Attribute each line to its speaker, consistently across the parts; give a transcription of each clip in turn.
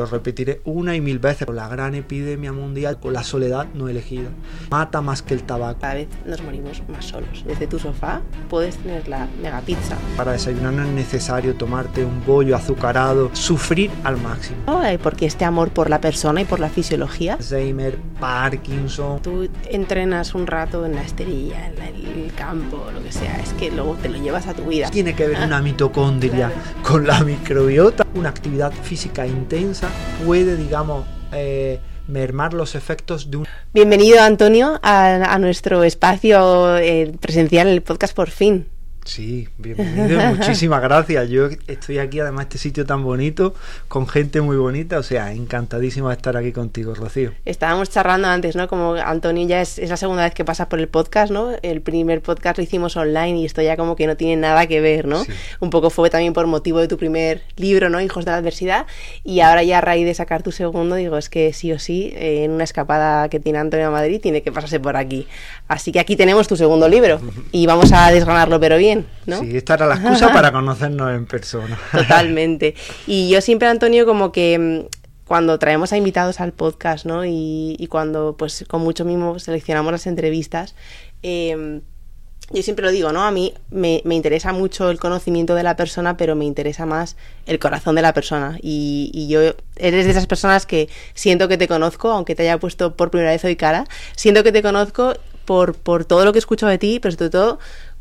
Speaker 1: Lo repetiré una y mil veces. La gran epidemia mundial con la soledad no elegida. Mata más que el tabaco.
Speaker 2: Cada vez nos morimos más solos. Desde tu sofá puedes tener la mega pizza.
Speaker 1: Para desayunar no es necesario tomarte un bollo azucarado, sufrir al máximo.
Speaker 2: Porque este amor por la persona y por la fisiología.
Speaker 1: Alzheimer, Parkinson.
Speaker 2: Tú entrenas un rato en la esterilla, en el campo, lo que sea. Es que luego te lo llevas a tu vida.
Speaker 1: Tiene que ver una mitocondria con la microbiota. Una actividad física intensa puede, digamos, eh, mermar los efectos de un...
Speaker 2: Bienvenido, Antonio, a, nuestro espacio eh, presencial en el podcast Por fin.
Speaker 1: Sí, bienvenido, muchísimas gracias. Yo estoy aquí, además, este sitio tan bonito, con gente muy bonita, o sea, encantadísimo de estar aquí contigo, Rocío.
Speaker 2: Estábamos charlando antes, ¿no? Como Antonio ya es, la segunda vez que pasa por el podcast, ¿no? El primer podcast lo hicimos online y esto ya como que no tiene nada que ver, ¿no? Un poco fue también por motivo de tu primer libro, ¿no? Hijos de la adversidad. Y ahora ya a raíz de sacar tu segundo, digo, es que sí o sí, eh, en una escapada que tiene Antonio a Madrid, tiene que pasarse por aquí. Así que aquí tenemos tu segundo libro y vamos a desgranarlo, pero bien.
Speaker 1: Sí, esta era la excusa para conocernos en persona.
Speaker 2: Totalmente. Y yo siempre, Antonio, como que mm, cuando traemos a invitados al podcast, ¿no? Y, cuando, pues, con mucho mimo seleccionamos las entrevistas, em, yo siempre lo digo, ¿no? A mí me, interesa mucho el conocimiento de la persona, pero me interesa más el corazón de la persona. Y, y, yo eres de esas personas que siento que te conozco, aunque te haya puesto por primera vez hoy cara, siento que te conozco por, por todo lo que escucho de ti, pero sobre todo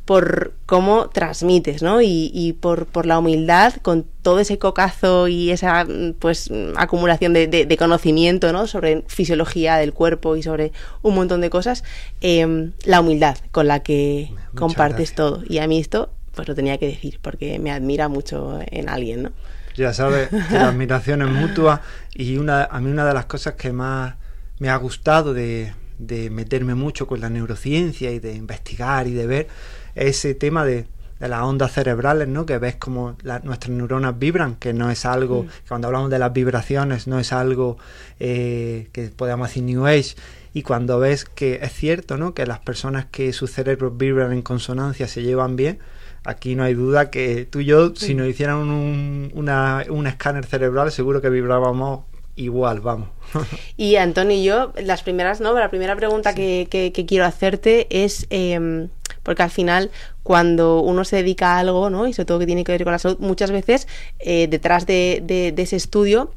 Speaker 2: por cómo transmites, ¿no? Y, por, la humildad, con todo ese cocazo y esa pues acumulación de, conocimiento, ¿no? Sobre fisiología del cuerpo y sobre un montón de cosas, em, la humildad con la que compartes todo. Y a mí esto, pues lo tenía que decir, porque me admira mucho en alguien, ¿no?
Speaker 1: Ya sabes que la admiración es mutua y una, a mí una de las cosas que más me ha gustado de, de meterme mucho con la neurociencia y de investigar y de ver ese tema de, las ondas cerebrales, ¿no? Que ves como nuestras neuronas vibran, que no es algo, mm. cuando hablamos de las vibraciones, no es algo eh, que podamos decir New Age. Y cuando ves que es cierto, ¿no? Que las personas que sus cerebros vibran en consonancia se llevan bien, aquí no hay duda que tú y yo, si nos hicieran un, un escáner cerebral, seguro que vibrábamos igual, vamos.
Speaker 2: y Antonio y yo, las primeras, ¿no? La primera pregunta que, que, quiero hacerte es, em, porque al final cuando uno se dedica a algo, ¿no? Y sobre todo que tiene que ver con la salud, muchas veces eh, detrás de, ese estudio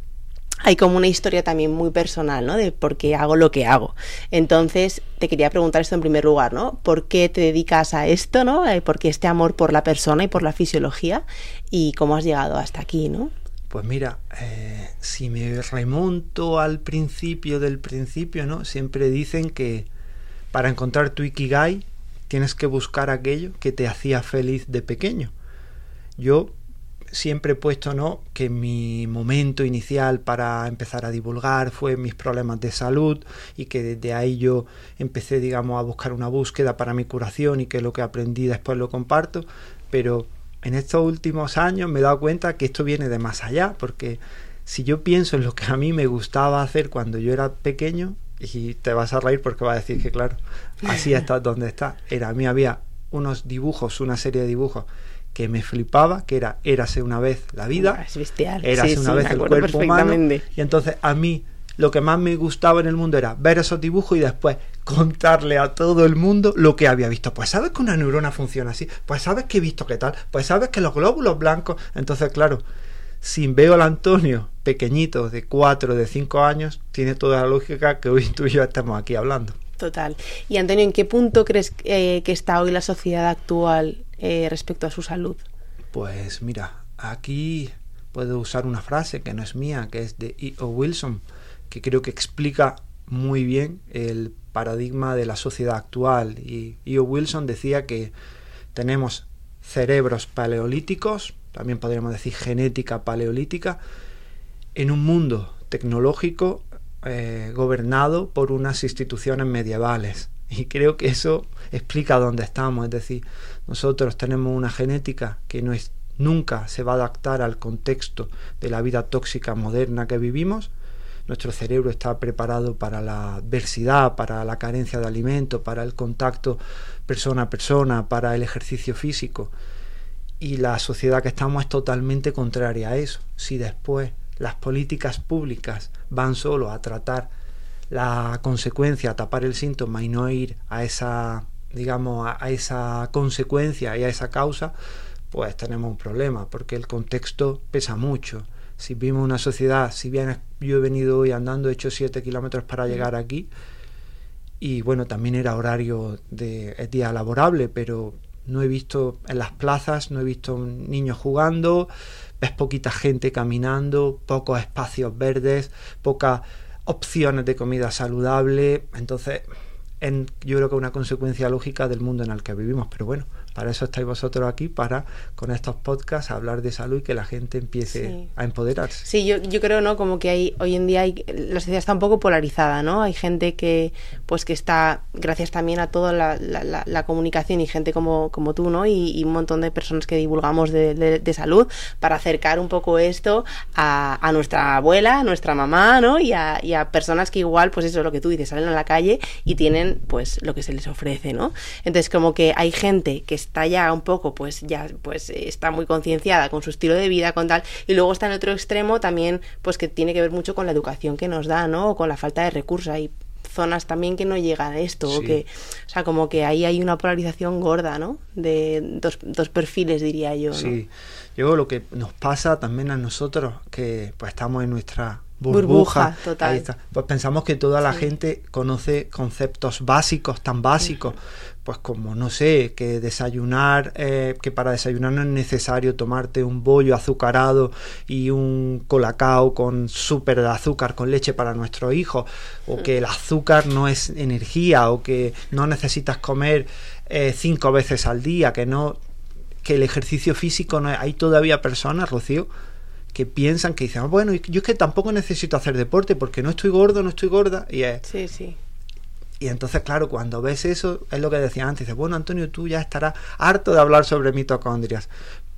Speaker 2: hay como una historia también muy personal, ¿no? De por qué hago lo que hago. Entonces, te quería preguntar esto en primer lugar, ¿no? ¿Por qué te dedicas a esto, ¿no? Eh, ¿Por qué este amor por la persona y por la fisiología? ¿Y cómo has llegado hasta aquí, ¿no?
Speaker 1: Pues mira, eh, si me remonto al principio del principio, ¿no? Siempre dicen que para encontrar tu Ikigai tienes que buscar aquello que te hacía feliz de pequeño. Yo siempre he puesto, ¿no? Que mi momento inicial para empezar a divulgar fue mis problemas de salud y que desde ahí yo empecé, digamos, a buscar una búsqueda para mi curación y que lo que aprendí después lo comparto, pero en estos últimos años me he dado cuenta que esto viene de más allá, porque si yo pienso en lo que a mí me gustaba hacer cuando yo era pequeño, y te vas a reír porque va a decir que claro, así está donde está. Era, a mí había unos dibujos, una serie de dibujos que me flipaba, que era Érase una vez la vida,
Speaker 2: es bestial.
Speaker 1: Érase una vez el cuerpo humano. Y entonces a mí lo que más me gustaba en el mundo era ver esos dibujos y después contarle a todo el mundo lo que había visto. Pues sabes que una neurona funciona así, pues sabes que he visto qué tal, pues sabes que los glóbulos blancos. Entonces, claro, si veo al Antonio pequeñito de 4, de 5 años, tiene toda la lógica que hoy tú y yo estamos aquí hablando.
Speaker 2: Total. Y Antonio, ¿en qué punto crees eh, que está hoy la sociedad actual eh, respecto a su salud?
Speaker 1: Pues mira, aquí puedo usar una frase que no es mía, que es de E.O. Wilson, que creo que explica muy bien el paradigma de la sociedad actual. Y E.O. Wilson decía que tenemos cerebros paleolíticos, también podríamos decir genética paleolítica, en un mundo tecnológico eh, gobernado por unas instituciones medievales. Y creo que eso explica dónde estamos. Es decir, nosotros tenemos una genética que no es, nunca se va a adaptar al contexto de la vida tóxica moderna que vivimos nuestro cerebro está preparado para la adversidad, para la carencia de alimento, para el contacto persona a persona, para el ejercicio físico. Y la sociedad que estamos es totalmente contraria a eso. Si después las políticas públicas van solo a tratar la consecuencia, a tapar el síntoma y no ir a esa, digamos, a, esa consecuencia y a esa causa, pues tenemos un problema, porque el contexto pesa mucho. Si vimos una sociedad, si bien yo he venido hoy andando, he hecho 7 kilómetros para llegar aquí, y bueno, también era horario de día laborable, pero no he visto en las plazas, no he visto niños jugando, ves poquita gente caminando, pocos espacios verdes, pocas opciones de comida saludable, entonces en, yo creo que es una consecuencia lógica del mundo en el que vivimos, pero bueno, para eso estáis vosotros aquí, para con estos podcasts hablar de salud y que la gente empiece a empoderarse.
Speaker 2: Sí, yo, yo creo, ¿no? Como que hay, hoy en día hay, la sociedad está un poco polarizada, ¿no? Hay gente que, pues que está, gracias también a toda la, la, comunicación y gente como, como tú, ¿no? Y, un montón de personas que divulgamos de, de, salud para acercar un poco esto a, a, nuestra abuela, a nuestra mamá, ¿no? Y a, y a personas que igual, pues eso es lo que tú dices, salen a la calle y tienen, pues, lo que se les ofrece, ¿no? Entonces, como que hay gente que está ya un poco, pues ya pues está muy concienciada con su estilo de vida, con tal, y luego está en otro extremo también, pues que tiene que ver mucho con la educación que nos da, ¿no? O con la falta de recursos. Hay zonas también que no llegan a esto, o que, o sea, como que ahí hay una polarización gorda, ¿no? De dos, dos perfiles, diría yo. ¿no?
Speaker 1: Sí, yo lo que nos pasa también a nosotros, que pues estamos en nuestra burbuja,
Speaker 2: total.
Speaker 1: Pues pensamos que toda la gente conoce conceptos básicos, tan básicos, pues como no sé, que desayunar, eh, que para desayunar no es necesario tomarte un bollo azucarado y un colacao con súper de azúcar con leche para nuestro hijo, o que el azúcar no es energía, o que no necesitas comer eh, cinco veces al día, que no, que el ejercicio físico no hay todavía personas, Rocío, que piensan que dicen, ah, bueno, yo es que tampoco necesito hacer deporte porque no estoy gordo, no estoy gorda, y es,
Speaker 2: sí, sí.
Speaker 1: Y entonces, claro, cuando ves eso, es lo que decía antes, dices, bueno, Antonio, tú ya estarás harto de hablar sobre mitocondrias.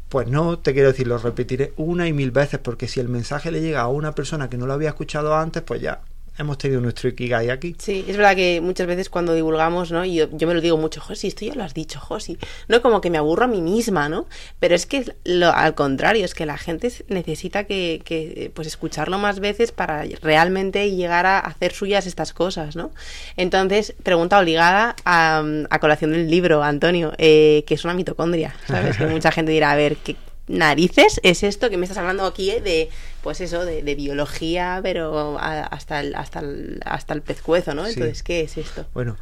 Speaker 1: Pues no, te quiero decir, lo repetiré una y mil veces, porque si el mensaje le llega a una persona que no lo había escuchado antes, pues ya hemos tenido nuestro Ikigai aquí.
Speaker 2: Sí, es verdad que muchas veces cuando divulgamos, ¿no? Y yo, yo, me lo digo mucho, Josi, esto ya lo has dicho, Josi. No como que me aburro a mí misma, ¿no? Pero es que lo, al contrario, es que la gente necesita que, que, pues escucharlo más veces para realmente llegar a hacer suyas estas cosas, ¿no? Entonces, pregunta obligada a, a colación del libro, Antonio, eh, que es una mitocondria, ¿sabes? que mucha gente dirá, a ver, ¿qué, narices es esto que me estás hablando aquí eh, de pues eso de, biología pero hasta el, hasta el, hasta el pescuezo no entonces qué es esto
Speaker 1: bueno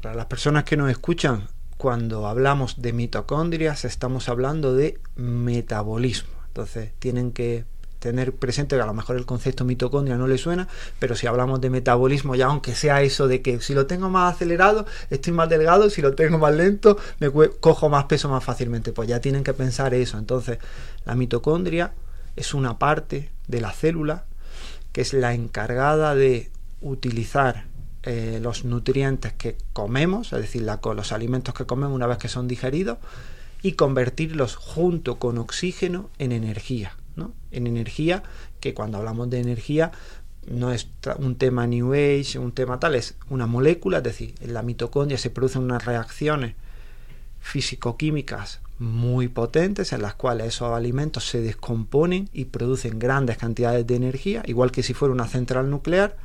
Speaker 1: para las personas que nos escuchan cuando hablamos de mitocondrias estamos hablando de metabolismo. Entonces tienen que tener presente que a lo mejor el concepto mitocondria no le suena, pero si hablamos de metabolismo, ya aunque sea eso de que si lo tengo más acelerado, estoy más delgado, si lo tengo más lento, me cojo más peso más fácilmente, pues ya tienen que pensar eso. Entonces, la mitocondria es una parte de la célula que es la encargada de utilizar eh, los nutrientes que comemos, es decir, los alimentos que comemos una vez que son digeridos, y convertirlos junto con oxígeno en energía en energía, que cuando hablamos de energía no es un tema New Age, un tema tal, es una molécula, es decir, en la mitocondria se producen unas reacciones físico-químicas muy potentes en las cuales esos alimentos se descomponen y producen grandes cantidades de energía, igual que si fuera una central nuclear,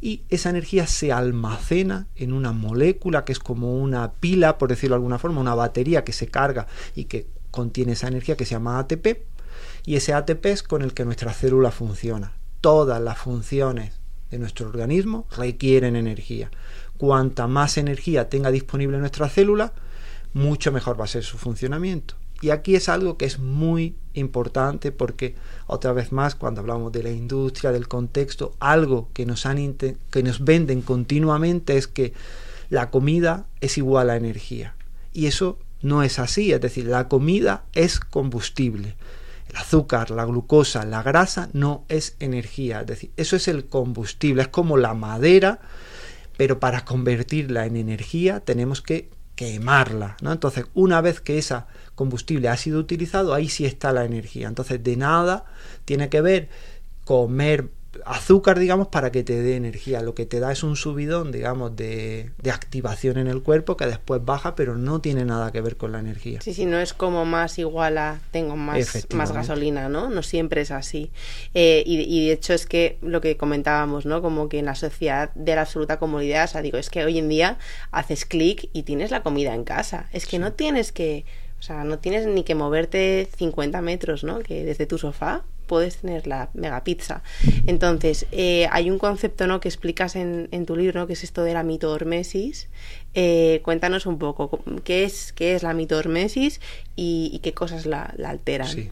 Speaker 1: y esa energía se almacena en una molécula que es como una pila, por decirlo de alguna forma, una batería que se carga y que contiene esa energía que se llama ATP, y ese ATP es con el que nuestra célula funciona. Todas las funciones de nuestro organismo requieren energía. Cuanta más energía tenga disponible nuestra célula, mucho mejor va a ser su funcionamiento. Y aquí es algo que es muy importante porque, otra vez más, cuando hablamos de la industria, del contexto, algo que nos, han que nos venden continuamente es que la comida es igual a energía. Y eso no es así, es decir, la comida es combustible. El azúcar, la glucosa, la grasa no es energía, es decir, eso es el combustible, es como la madera, pero para convertirla en energía tenemos que quemarla, ¿no? Entonces, una vez que esa combustible ha sido utilizado, ahí sí está la energía. Entonces, de nada tiene que ver comer azúcar, digamos, para que te dé energía. Lo que te da es un subidón, digamos, de, de, activación en el cuerpo que después baja, pero no tiene nada que ver con la energía.
Speaker 2: Sí, sí, no es como más igual a tengo más, más gasolina, ¿no? No siempre es así. Eh, y, y, de hecho es que lo que comentábamos, ¿no? Como que en la sociedad de la absoluta comodidad, o sea, digo, es que hoy en día haces clic y tienes la comida en casa. Es que no tienes que... O sea, no tienes ni que moverte 50 metros, ¿no? Que desde tu sofá puedes tener la mega pizza. Entonces, eh, hay un concepto ¿no? que explicas en, tu libro, que es esto de la mitohormesis. Eh, cuéntanos un poco qué es, qué es la mitohormesis y, qué cosas la, alteran.
Speaker 1: Sí,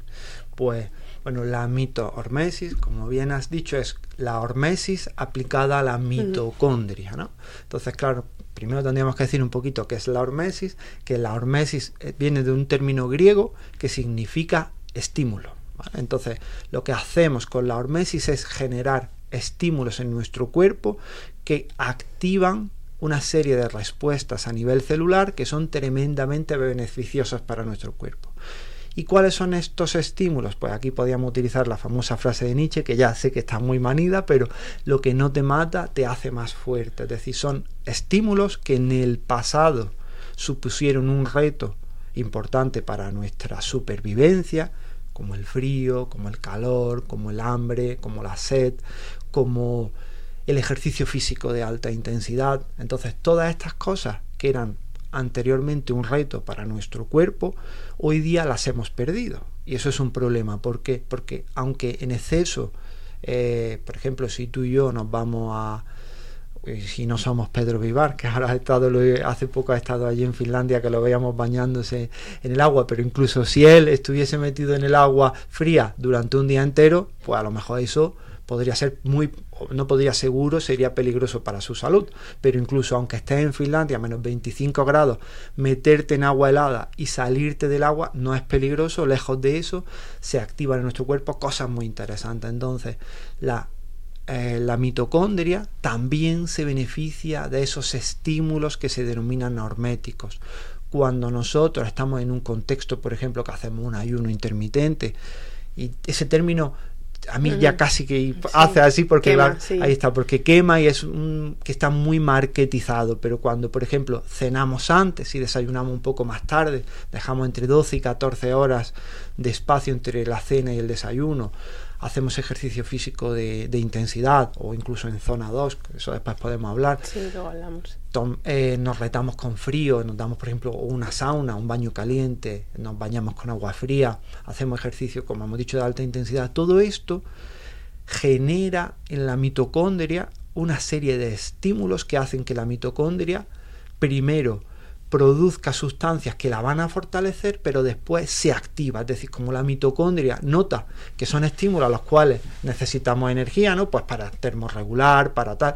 Speaker 1: pues bueno, la mitohormesis, como bien has dicho, es la hormesis aplicada a la mitocondria, ¿no? Entonces, claro, primero tendríamos que decir un poquito qué es la hormesis, que la hormesis eh, viene de un término griego que significa estímulo. Entonces, lo que hacemos con la hormesis es generar estímulos en nuestro cuerpo que activan una serie de respuestas a nivel celular que son tremendamente beneficiosas para nuestro cuerpo. ¿Y cuáles son estos estímulos? Pues aquí podríamos utilizar la famosa frase de Nietzsche, que ya sé que está muy manida, pero lo que no te mata te hace más fuerte. Es decir, son estímulos que en el pasado supusieron un reto importante para nuestra supervivencia, como el frío, como el calor, como el hambre, como la sed, como el ejercicio físico de alta intensidad. Entonces todas estas cosas que eran anteriormente un reto para nuestro cuerpo, hoy día las hemos perdido. Y eso es un problema. ¿Por qué? Porque aunque en exceso, eh, por ejemplo, si tú y yo nos vamos a, si no somos Pedro Vivar, que ahora ha estado, hace poco ha estado allí en Finlandia, que lo veíamos bañándose en el agua, pero incluso si él estuviese metido en el agua fría durante un día entero, pues a lo mejor eso podría ser muy, no podría seguro, sería peligroso para su salud, pero incluso aunque estés en Finlandia a menos 25 grados, meterte en agua helada y salirte del agua no es peligroso, lejos de eso se activan en nuestro cuerpo cosas muy interesantes. Entonces, la eh, la mitocondria también se beneficia de esos estímulos que se denominan horméticos. Cuando nosotros estamos en un contexto, por ejemplo, que hacemos un ayuno intermitente, y ese término a mí ya casi que hace así porque ahí está, porque quema y es un, que está muy marketizado, pero cuando por ejemplo cenamos antes y desayunamos un poco más tarde, dejamos entre 12 y 14 horas de espacio entre la cena y el desayuno, hacemos ejercicio físico de, intensidad o incluso en zona 2, eso después podemos hablar.
Speaker 2: Sí, luego hablamos.
Speaker 1: Eh, nos retamos con frío, nos damos por ejemplo una sauna, un baño caliente, nos bañamos con agua fría, hacemos ejercicio, como hemos dicho, de alta intensidad. Todo esto genera en la mitocondria una serie de estímulos que hacen que la mitocondria primero produzca sustancias que la van a fortalecer, pero después se activa. Es decir, como la mitocondria nota que son estímulos a los cuales necesitamos energía, ¿no? Pues para termorregular, para tal.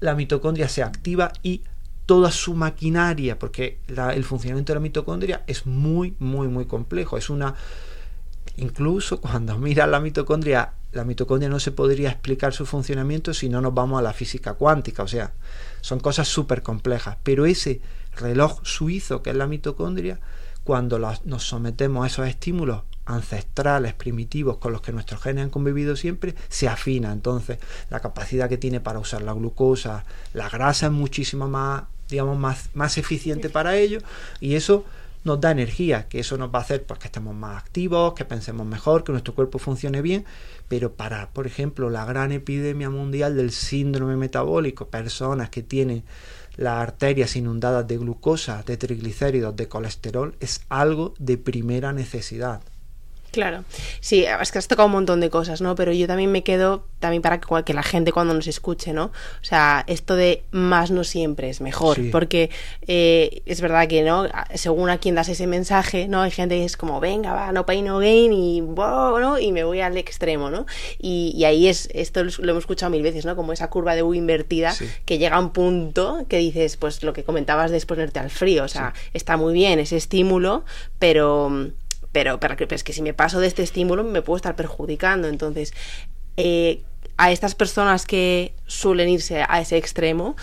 Speaker 1: La mitocondria se activa y toda su maquinaria, porque el funcionamiento de la mitocondria es muy, muy, muy complejo. Es una. Incluso cuando miras la mitocondria, la mitocondria no se podría explicar su funcionamiento si no nos vamos a la física cuántica. O sea, son cosas súper complejas. Pero ese reloj suizo que es la mitocondria, cuando nos sometemos a esos estímulos ancestrales, primitivos, con los que nuestros genes han convivido siempre, se afina. Entonces, la capacidad que tiene para usar la glucosa, la grasa es muchísimo más, digamos, más, más eficiente para ello, y eso nos da energía, que eso nos va a hacer pues, que estemos más activos, que pensemos mejor, que nuestro cuerpo funcione bien, pero para, por ejemplo, la gran epidemia mundial del síndrome metabólico, personas que tienen las arterias inundadas de glucosa, de triglicéridos, de colesterol, es algo de primera necesidad.
Speaker 2: Claro, sí, es que has tocado un montón de cosas, ¿no? Pero yo también me quedo, también para que, la gente cuando nos escuche, ¿no? O sea, esto de más no siempre es mejor, porque eh, es verdad que, ¿no? Según a quien das ese mensaje, ¿no? Hay gente que es como, venga, va, no pain, no gain, y, ¿no? y me voy al extremo, ¿no? Y, ahí es, esto lo hemos escuchado mil veces, ¿no? Como esa curva de U invertida, que llega a un punto que dices, pues lo que comentabas de exponerte al frío, o sea, está muy bien ese estímulo, pero pero, pero, es que si me paso de este estímulo me puedo estar perjudicando. Entonces, eh, a estas personas que suelen irse a ese extremo,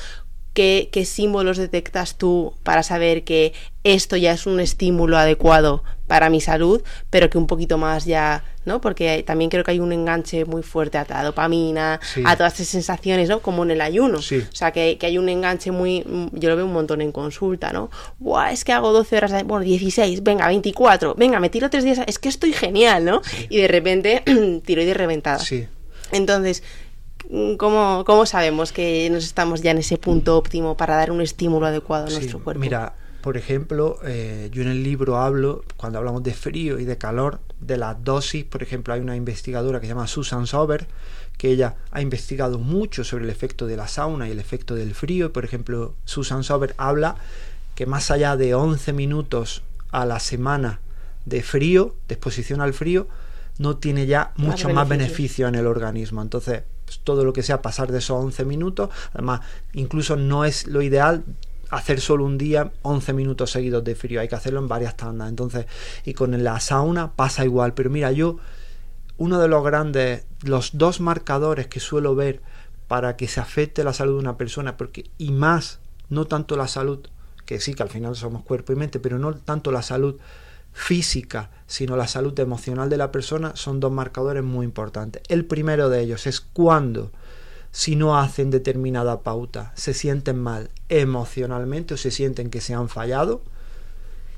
Speaker 2: ¿qué, ¿qué símbolos detectas tú para saber que esto ya es un estímulo adecuado para mi salud, pero que un poquito más ya, ¿no? Porque también creo que hay un enganche muy fuerte a la dopamina,
Speaker 1: Sí.
Speaker 2: a todas esas sensaciones, ¿no? Como en el ayuno.
Speaker 1: Sí.
Speaker 2: O sea, que, que hay un enganche muy, yo lo veo un montón en consulta, ¿no? Buah, es que hago 12 horas, de- bueno, 16, venga, 24, venga, me tiro tres días, es que estoy genial, ¿no? Y de repente, tiroides reventada.
Speaker 1: Sí.
Speaker 2: Entonces, ¿cómo, ¿cómo sabemos que nos estamos ya en ese punto óptimo para dar un estímulo adecuado a nuestro cuerpo?
Speaker 1: Mira, por ejemplo, eh, yo en el libro hablo, cuando hablamos de frío y de calor, de las dosis. Por ejemplo, hay una investigadora que se llama Susan Sober, que ella ha investigado mucho sobre el efecto de la sauna y el efecto del frío. Por ejemplo, Susan Sober habla que más allá de 11 minutos a la semana de frío, de exposición al frío, no tiene ya mucho más beneficio en el organismo. Entonces, pues, todo lo que sea pasar de esos 11 minutos, además, incluso no es lo ideal hacer solo un día 11 minutos seguidos de frío, hay que hacerlo en varias tandas. Entonces, y con la sauna pasa igual, pero mira, yo uno de los grandes, los dos marcadores que suelo ver para que se afecte la salud de una persona, porque y más, no tanto la salud, que sí que al final somos cuerpo y mente, pero no tanto la salud física, sino la salud emocional de la persona, son dos marcadores muy importantes. El primero de ellos es cuando, si no hacen determinada pauta, se sienten mal emocionalmente o se sienten que se han fallado.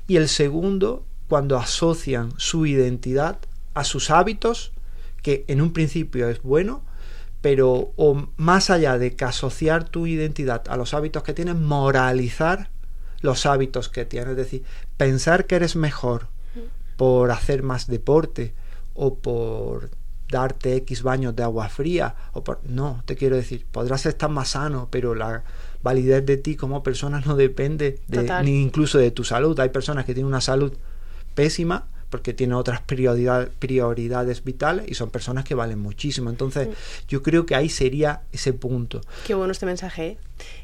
Speaker 1: Y el segundo, cuando asocian su identidad a sus hábitos, que en un principio es bueno, pero o más allá de que asociar tu identidad a los hábitos que tienes, moralizar los hábitos que tienes. Es decir, pensar que eres mejor por hacer más deporte o por darte X baños de agua fría o por no, te quiero decir, podrás estar más sano, pero la validez de ti como persona no depende de, ni incluso de tu salud. Hay personas que tienen una salud pésima porque tienen otras prioridad- prioridades vitales y son personas que valen muchísimo. Entonces, yo creo que ahí sería ese punto.
Speaker 2: Qué bueno este mensaje. ¿eh?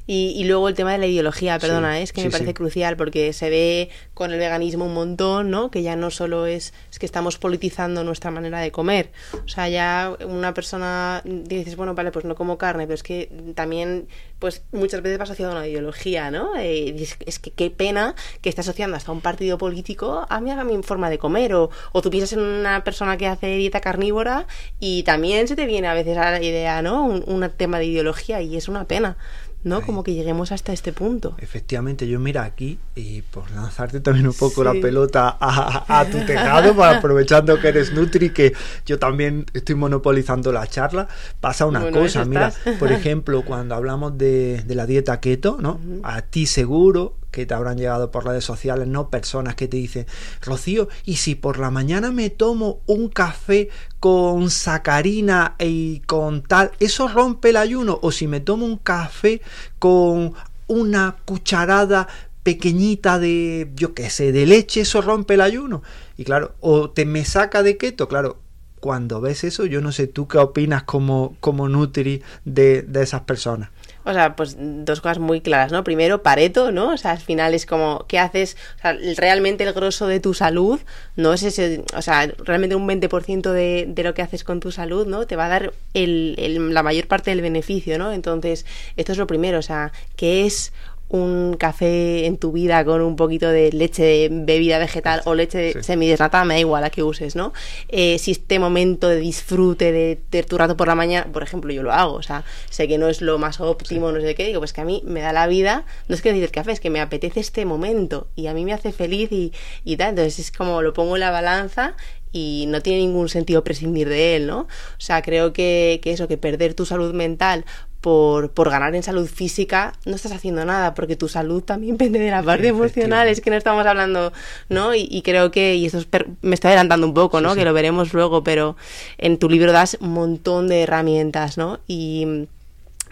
Speaker 2: Y, y luego el tema de la ideología, perdona,
Speaker 1: Sí,
Speaker 2: ¿eh? es que
Speaker 1: sí,
Speaker 2: me parece
Speaker 1: sí.
Speaker 2: crucial porque se ve con el veganismo un montón, ¿no? Que ya no solo es, es que estamos politizando nuestra manera de comer. O sea, ya una persona dices, bueno, vale, pues no como carne, pero es que también, pues muchas veces va asociado a una ideología, ¿no? Eh, es, es que qué pena que esté asociando hasta un partido político a mi, a mi forma de comer. O, o tú piensas en una persona que hace dieta carnívora y también se te viene a veces a la idea, ¿no? Un, un tema de ideología y es una pena. ¿No? Como que lleguemos hasta este punto.
Speaker 1: Efectivamente, yo mira aquí, y por lanzarte también un poco
Speaker 2: Sí.
Speaker 1: la pelota a, a tu tejado, para aprovechando que eres Nutri, que yo también estoy monopolizando la charla, pasa una
Speaker 2: Bueno,
Speaker 1: cosa, mira, por ejemplo, cuando hablamos de, de la dieta keto, ¿no? A ti seguro que te habrán llegado por redes sociales, ¿no? Personas que te dicen, Rocío, ¿y si por la mañana me tomo un café con sacarina y con tal, eso rompe el ayuno? O si me tomo un café con una cucharada pequeñita de, yo qué sé, de leche, eso rompe el ayuno. Y claro, o te me saca de keto, claro. Cuando ves eso, yo no sé tú qué opinas como, como Nutri de, de esas personas.
Speaker 2: O sea, pues dos cosas muy claras, ¿no? Primero, Pareto, ¿no? O sea, al final es como, ¿qué haces? O sea, realmente el grosso de tu salud no es ese, o sea, realmente un 20% de, de lo que haces con tu salud, ¿no? Te va a dar el, el- la mayor parte del beneficio, ¿no? Entonces, esto es lo primero, o sea, ¿qué es un café en tu vida con un poquito de leche de bebida vegetal o leche
Speaker 1: Sí.
Speaker 2: semidesnatada, me da igual a que uses, ¿no? Eh, si este momento de disfrute de, de tu rato por la mañana, por ejemplo, yo lo hago, o sea, sé que no es lo más óptimo, no sé qué, digo, pues que a mí me da la vida, no es que necesite el café, es que me apetece este momento y a mí me hace feliz y, y tal, entonces es como lo pongo en la balanza y no tiene ningún sentido prescindir de él, ¿no? O sea, creo que, que eso, que perder tu salud mental por, por ganar en salud física, no estás haciendo nada, porque tu salud también depende de la parte emocional, es que no estamos hablando, ¿no? Y, y creo que, y esto es per- me estoy adelantando un poco, ¿no?
Speaker 1: Sí, sí.
Speaker 2: Que lo veremos luego, pero en tu libro das un montón de herramientas, ¿no? Y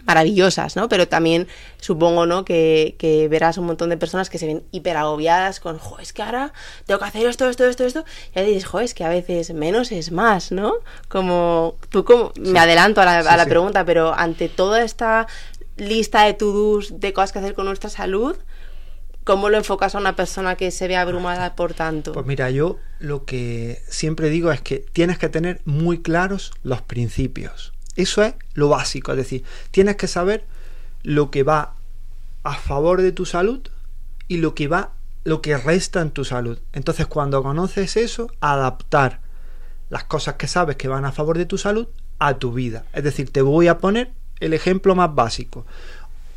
Speaker 2: maravillosas, ¿no? Pero también supongo, ¿no? Que, que verás un montón de personas que se ven hiper agobiadas con, jo, es que ahora tengo que hacer esto, esto, esto, esto. Y ya dices, jo, es que a veces menos es más, ¿no? Como, tú como, me adelanto a la,
Speaker 1: Sí,
Speaker 2: a la
Speaker 1: sí.
Speaker 2: pregunta, pero ante toda esta lista de to-dos de cosas que hacer con nuestra salud, ¿cómo lo enfocas a una persona que se ve abrumada por tanto?
Speaker 1: Pues mira, yo lo que siempre digo es que tienes que tener muy claros los principios. Eso es lo básico, es decir, tienes que saber lo que va a favor de tu salud y lo que va, lo que resta en tu salud. Entonces, cuando conoces eso, adaptar las cosas que sabes que van a favor de tu salud a tu vida. Es decir, te voy a poner el ejemplo más básico.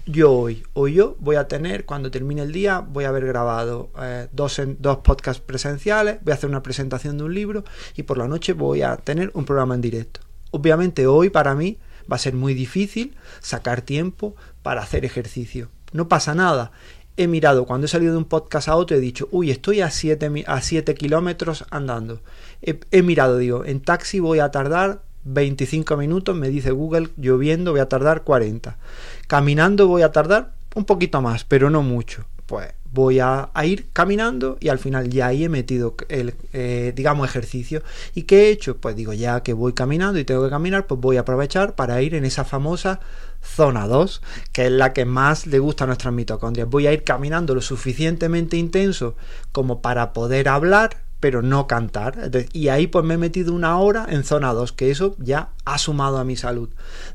Speaker 1: Yo hoy, o yo voy a tener, cuando termine el día, voy a haber grabado eh, dos, dos podcasts presenciales, voy a hacer una presentación de un libro y por la noche voy a tener un programa en directo. Obviamente hoy para mí va a ser muy difícil sacar tiempo para hacer ejercicio. No pasa nada. He mirado, cuando he salido de un podcast a otro, he dicho, uy, estoy a 7 a siete kilómetros andando. He, he mirado, digo, en taxi voy a tardar 25 minutos, me dice Google, lloviendo voy a tardar 40. Caminando voy a tardar un poquito más, pero no mucho. Pues voy a, ir caminando y al final ya ahí he metido el, eh, digamos, ejercicio. ¿Y qué he hecho? Pues digo, ya que voy caminando y tengo que caminar, pues voy a aprovechar para ir en esa famosa zona 2, que es la que más le gusta a nuestras mitocondrias. Voy a ir caminando lo suficientemente intenso como para poder hablar, pero no cantar. Y ahí pues me he metido una hora en zona 2, que eso ya ha sumado a mi salud.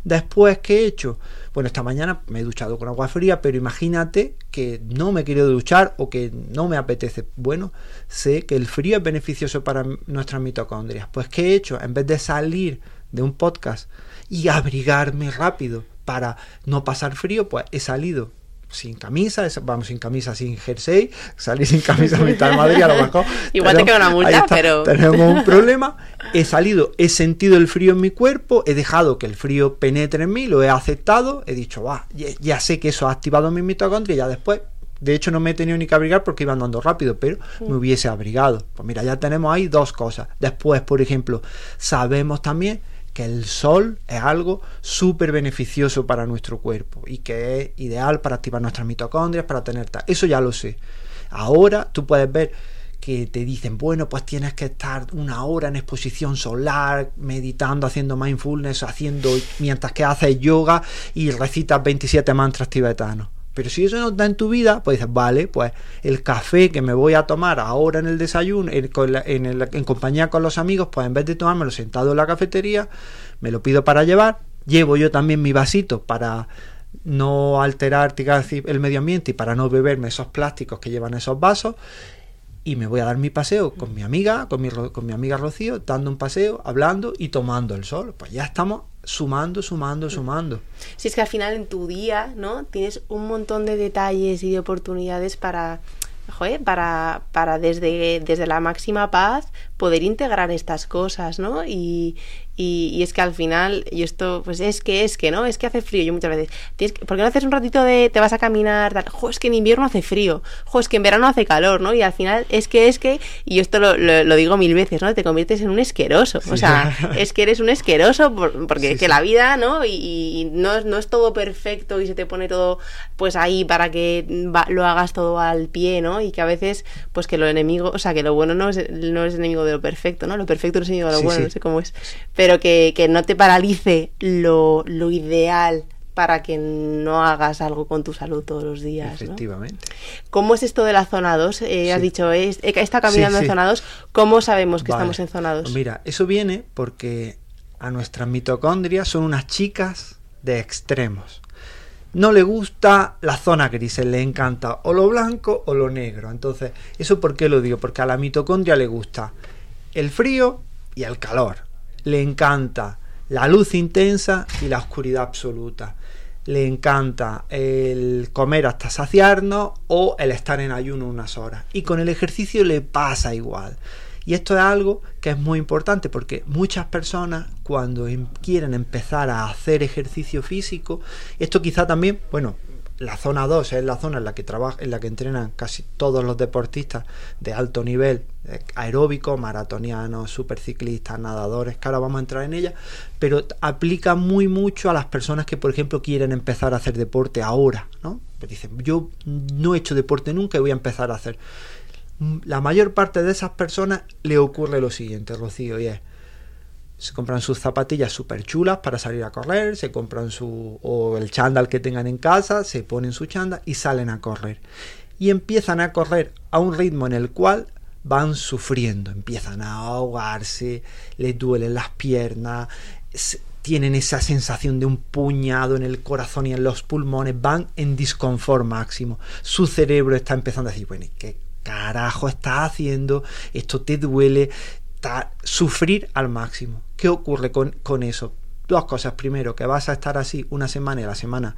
Speaker 1: Después, ¿qué he hecho? Bueno, esta mañana me he duchado con agua fría, pero imagínate que no me quiero duchar o que no me apetece. Bueno, sé que el frío es beneficioso para nuestras mitocondrias. Pues, ¿qué he hecho? En vez de salir de un podcast y abrigarme rápido para no pasar frío, pues he salido sin camisa, vamos sin camisa, sin jersey, salí sin camisa a mitad de Madrid a lo mejor.
Speaker 2: Igual te queda una multa, pero...
Speaker 1: Tenemos un problema. He salido, he sentido el frío en mi cuerpo, he dejado que el frío penetre en mí, lo he aceptado, he dicho, va, ya, sé que eso ha activado mi mitocondria y ya después de hecho, no me he tenido ni que abrigar porque iba andando rápido, pero me hubiese abrigado. Pues mira, ya tenemos ahí dos cosas. Después, por ejemplo, sabemos también que el sol es algo súper beneficioso para nuestro cuerpo y que es ideal para activar nuestras mitocondrias, para tener tal. Eso ya lo sé. Ahora tú puedes ver que te dicen, bueno, pues tienes que estar una hora en exposición solar, meditando, haciendo mindfulness, haciendo mientras que haces yoga y recitas 27 mantras tibetanos. Pero si eso no está en tu vida, pues dices, vale, pues el café que me voy a tomar ahora en el desayuno, en, compañía con los amigos, pues en vez de tomármelo sentado en la cafetería, me lo pido para llevar. Llevo yo también mi vasito para no alterar el medio ambiente y para no beberme esos plásticos que llevan esos vasos. Y me voy a dar mi paseo con mi amiga, con mi, con mi amiga Rocío, dando un paseo, hablando y tomando el sol. Pues ya estamos sumando, sumando, sumando.
Speaker 2: Si es que al final en tu día, ¿no? Tienes un montón de detalles y de oportunidades para, joder, para, para desde, desde la máxima paz poder integrar estas cosas, ¿no? Y, y, es que al final, y esto, pues es que, es que, ¿no? Es que hace frío. Yo muchas veces, tienes que, ¿por qué no haces un ratito de, te vas a caminar? Tal? Jo, es que en invierno hace frío. Jo, es que en verano hace calor, ¿no? Y al final, es que, es que, y esto lo, lo, digo mil veces, ¿no? Te conviertes en un esqueroso. O sea, es que eres un esqueroso porque que la vida, ¿no? Y, no, no es todo perfecto y se te pone todo, pues ahí para que lo hagas todo al pie, ¿no? Y que a veces, pues que lo enemigo, o sea, que lo bueno no es, no es enemigo de lo perfecto, ¿no? Lo perfecto no de lo bueno, no sé cómo es. Pero pero que, no te paralice lo, ideal para que no hagas algo con tu salud todos los días.
Speaker 1: Efectivamente.
Speaker 2: ¿Cómo es esto de la zona 2? Eh, has dicho, eh, está caminando en zona 2. ¿Cómo sabemos que estamos en zona 2?
Speaker 1: Pues mira, eso viene porque a nuestras mitocondrias son unas chicas de extremos. No le gusta la zona gris, le encanta o lo blanco o lo negro. Entonces, ¿eso por qué lo digo? Porque a la mitocondria le gusta el frío y el calor le encanta la luz intensa y la oscuridad absoluta. Le encanta el comer hasta saciarnos o el estar en ayuno unas horas. Y con el ejercicio le pasa igual. Y esto es algo que es muy importante porque muchas personas cuando em, quieren empezar a hacer ejercicio físico, esto quizá también, bueno, la zona 2 es la zona en la que trabaja, en la que entrenan casi todos los deportistas de alto nivel, eh, aeróbicos, maratonianos, superciclistas, nadadores, que ahora vamos a entrar en ella, pero aplica muy mucho a las personas que, por ejemplo, quieren empezar a hacer deporte ahora, ¿no? Pues dicen, yo no he hecho deporte nunca y voy a empezar a hacer. La mayor parte de esas personas le ocurre lo siguiente, Rocío, y es se compran sus zapatillas súper chulas para salir a correr, se compran su o el chándal que tengan en casa, se ponen su chándal y salen a correr. Y empiezan a correr a un ritmo en el cual van sufriendo, empiezan a ahogarse, les duelen las piernas, tienen esa sensación de un puñado en el corazón y en los pulmones, van en disconfort máximo. Su cerebro está empezando a decir, bueno, ¿qué carajo estás haciendo? Esto te duele, sufrir al máximo. ¿Qué ocurre con, con eso? Dos cosas. Primero, que vas a estar así una semana y la semana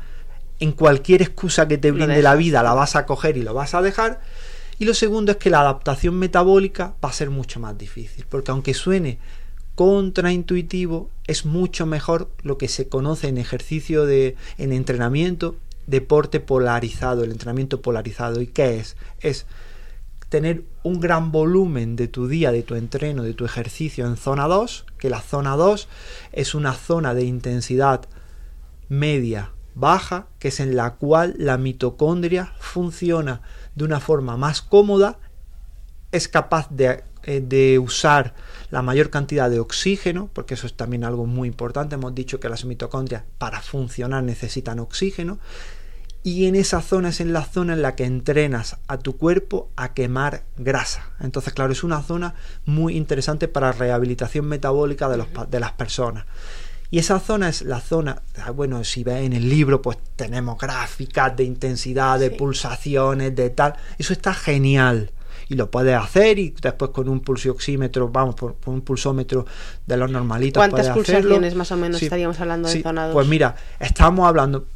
Speaker 1: en cualquier excusa que te brinde la vida la vas a coger y lo vas a dejar. Y lo segundo es que la adaptación metabólica va a ser mucho más difícil, porque aunque suene contraintuitivo, es mucho mejor lo que se conoce en ejercicio de en entrenamiento, deporte polarizado, el entrenamiento polarizado. ¿Y qué es? Es tener un gran volumen de tu día, de tu entreno, de tu ejercicio en zona 2, que la zona 2 es una zona de intensidad media baja, que es en la cual la mitocondria funciona de una forma más cómoda, es capaz de, eh, de, usar la mayor cantidad de oxígeno, porque eso es también algo muy importante, hemos dicho que las mitocondrias para funcionar necesitan oxígeno, y en esa zona es en la zona en la que entrenas a tu cuerpo a quemar grasa. Entonces, claro, es una zona muy interesante para rehabilitación metabólica de, los, de las personas. Y esa zona es la zona, ah, bueno, si ves en el libro, pues tenemos gráficas de intensidad, de sí. pulsaciones, de tal. Eso está genial. Y lo puedes hacer y después con un pulsioxímetro, vamos, por, por un pulsómetro de los normalitos.
Speaker 2: ¿Cuántas pulsaciones hacerlo. más o menos sí. estaríamos hablando de
Speaker 1: sí.
Speaker 2: zona 2?
Speaker 1: Pues mira, estamos hablando,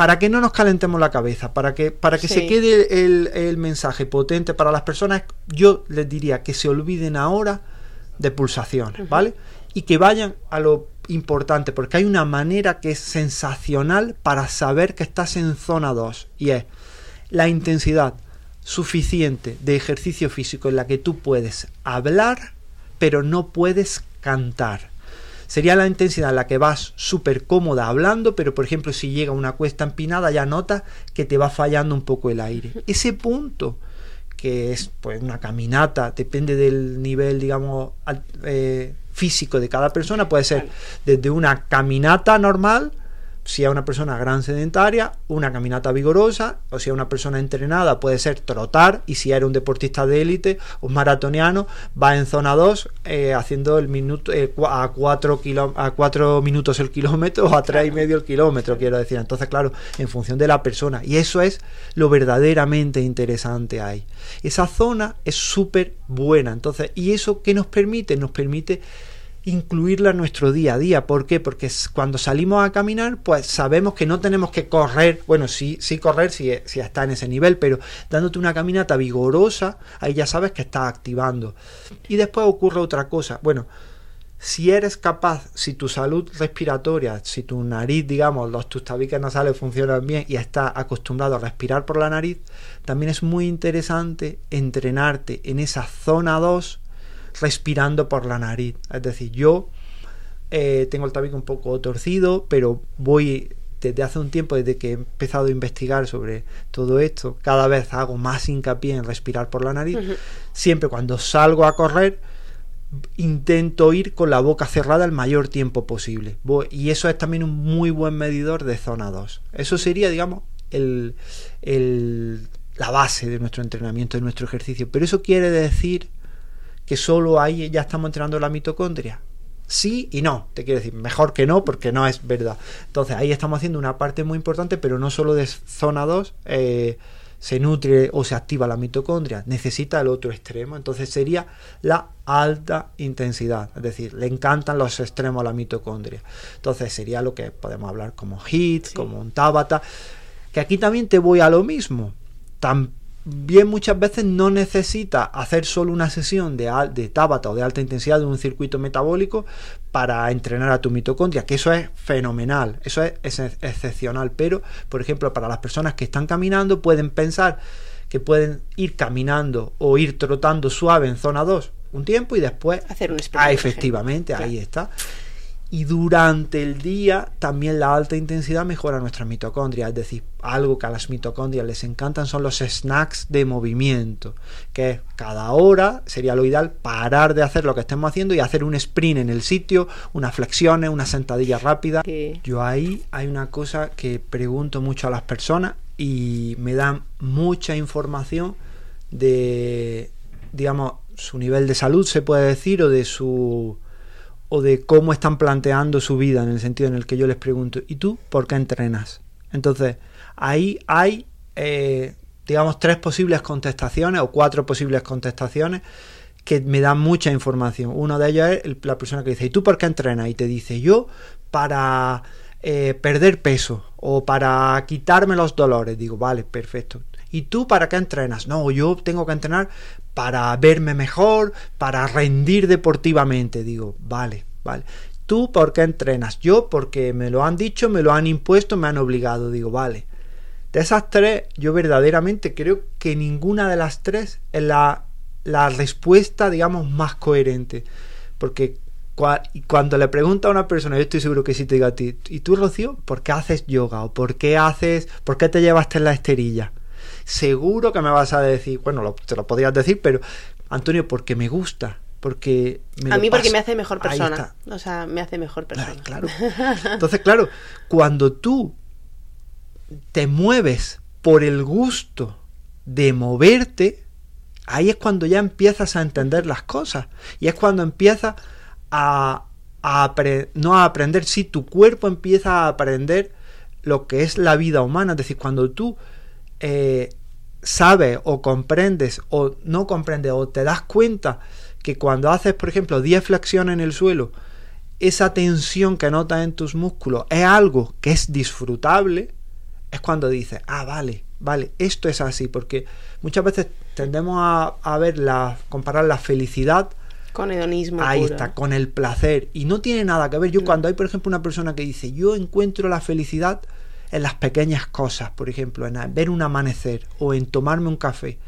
Speaker 1: para que no nos calentemos la cabeza, para que, para que sí. se quede el, el, mensaje potente para las personas, yo les diría que se olviden ahora de pulsaciones, uh -huh. ¿vale? Y que vayan a lo importante, porque hay una manera que es sensacional para saber que estás en zona 2, y es la intensidad suficiente de ejercicio físico en la que tú puedes hablar, pero no puedes cantar sería la intensidad en la que vas súper cómoda hablando, pero por ejemplo si llega una cuesta empinada ya notas que te va fallando un poco el aire. Ese punto que es pues una caminata, depende del nivel, digamos, eh, físico de cada persona, puede ser desde una caminata normal si es una persona gran sedentaria, una caminata vigorosa, o si es una persona entrenada, puede ser trotar, y si eres un deportista de élite, un maratoniano, va en zona 2 eh, haciendo el minuto eh, a 4 a cuatro minutos el kilómetro o a 3 y medio el kilómetro, quiero decir. Entonces, claro, en función de la persona. Y eso es lo verdaderamente interesante ahí. Esa zona es súper buena. Entonces, ¿y eso qué nos permite? Nos permite incluirla en nuestro día a día. ¿Por qué? Porque cuando salimos a caminar, pues sabemos que no tenemos que correr, bueno, sí, sí correr si, si está en ese nivel, pero dándote una caminata vigorosa, ahí ya sabes que estás activando. Y después ocurre otra cosa. Bueno, si eres capaz, si tu salud respiratoria, si tu nariz, digamos, los tus tabiques nasales funcionan bien y estás acostumbrado a respirar por la nariz, también es muy interesante entrenarte en esa zona 2 respirando por la nariz. Es decir, yo eh, tengo el tabique un poco torcido, pero voy desde hace un tiempo, desde que he empezado a investigar sobre todo esto, cada vez hago más hincapié en respirar por la nariz. Uh -huh. Siempre cuando salgo a correr, intento ir con la boca cerrada el mayor tiempo posible. Y eso es también un muy buen medidor de zona 2. Eso sería, digamos, el, el, la base de nuestro entrenamiento, de nuestro ejercicio. Pero eso quiere decir que solo ahí ya estamos entrenando la mitocondria. Sí y no, te quiero decir, mejor que no, porque no es verdad. Entonces ahí estamos haciendo una parte muy importante, pero no solo de zona 2 eh, se nutre o se activa la mitocondria, necesita el otro extremo. Entonces sería la alta intensidad, es decir, le encantan los extremos a la mitocondria. Entonces sería lo que podemos hablar como HIT, sí. como un Tabata, que aquí también te voy a lo mismo. Tan bien muchas veces no necesita hacer solo una sesión de, de Tabata o de alta intensidad de un circuito metabólico para entrenar a tu mitocondria, que eso es fenomenal, eso es, es excepcional, pero por ejemplo para las personas que están caminando pueden pensar que pueden ir caminando o ir trotando suave en zona 2 un tiempo y después
Speaker 2: hacer un
Speaker 1: ah, efectivamente, ahí está y durante el día también la alta intensidad mejora nuestras mitocondrias, es decir, algo que a las mitocondrias les encantan son los snacks de movimiento, que es cada hora sería lo ideal parar de hacer lo que estemos haciendo y hacer un sprint en el sitio, unas flexiones, una sentadilla rápida.
Speaker 2: Sí.
Speaker 1: Yo ahí hay una cosa que pregunto mucho a las personas y me dan mucha información de, digamos, su nivel de salud, se puede decir, o de su o de cómo están planteando su vida, en el sentido en el que yo les pregunto, ¿y tú por qué entrenas? Entonces, ahí hay, eh, digamos, tres posibles contestaciones o cuatro posibles contestaciones que me dan mucha información. Uno de ellos es la persona que dice, ¿y tú por qué entrenas? Y te dice, yo para eh, perder peso o para quitarme los dolores. Digo, vale, perfecto. ¿Y tú para qué entrenas? No, yo tengo que entrenar para verme mejor, para rendir deportivamente. Digo, vale, vale. ¿Tú por qué entrenas? Yo porque me lo han dicho, me lo han impuesto, me han obligado. Digo, vale. De esas tres, yo verdaderamente creo que ninguna de las tres es la, respuesta, digamos, más coherente. Porque cuando le pregunta a una persona, yo estoy seguro que si te diga a ti, ¿y tú, Rocío, por qué haces yoga? ¿O por qué haces, por qué te llevaste en la esterilla? Seguro que me vas a decir, bueno, te lo podrías decir, pero Antonio, porque me gusta, porque
Speaker 2: a mí porque me hace mejor persona. o sea me hace mejor persona.
Speaker 1: claro. Entonces claro cuando tú te mueves por el gusto de moverte ahí es cuando ya empiezas a entender las cosas y es cuando empiezas a, no a aprender, si tu cuerpo empieza a aprender lo que es la vida humana, es decir, cuando tú eh, sabes o comprendes o no comprendes o te das cuenta que cuando haces, por ejemplo, 10 flexiones en el suelo, esa tensión que notas en tus músculos es algo que es disfrutable, es cuando dices, ah, vale, vale, esto es así, porque muchas veces tendemos a, a ver la, comparar la felicidad
Speaker 2: con hedonismo.
Speaker 1: Ahí está, con el placer. Y no tiene nada que ver. Yo cuando hay, por ejemplo, una persona que dice, yo encuentro la felicidad en las pequeñas cosas, por ejemplo, en ver un amanecer o en tomarme un café.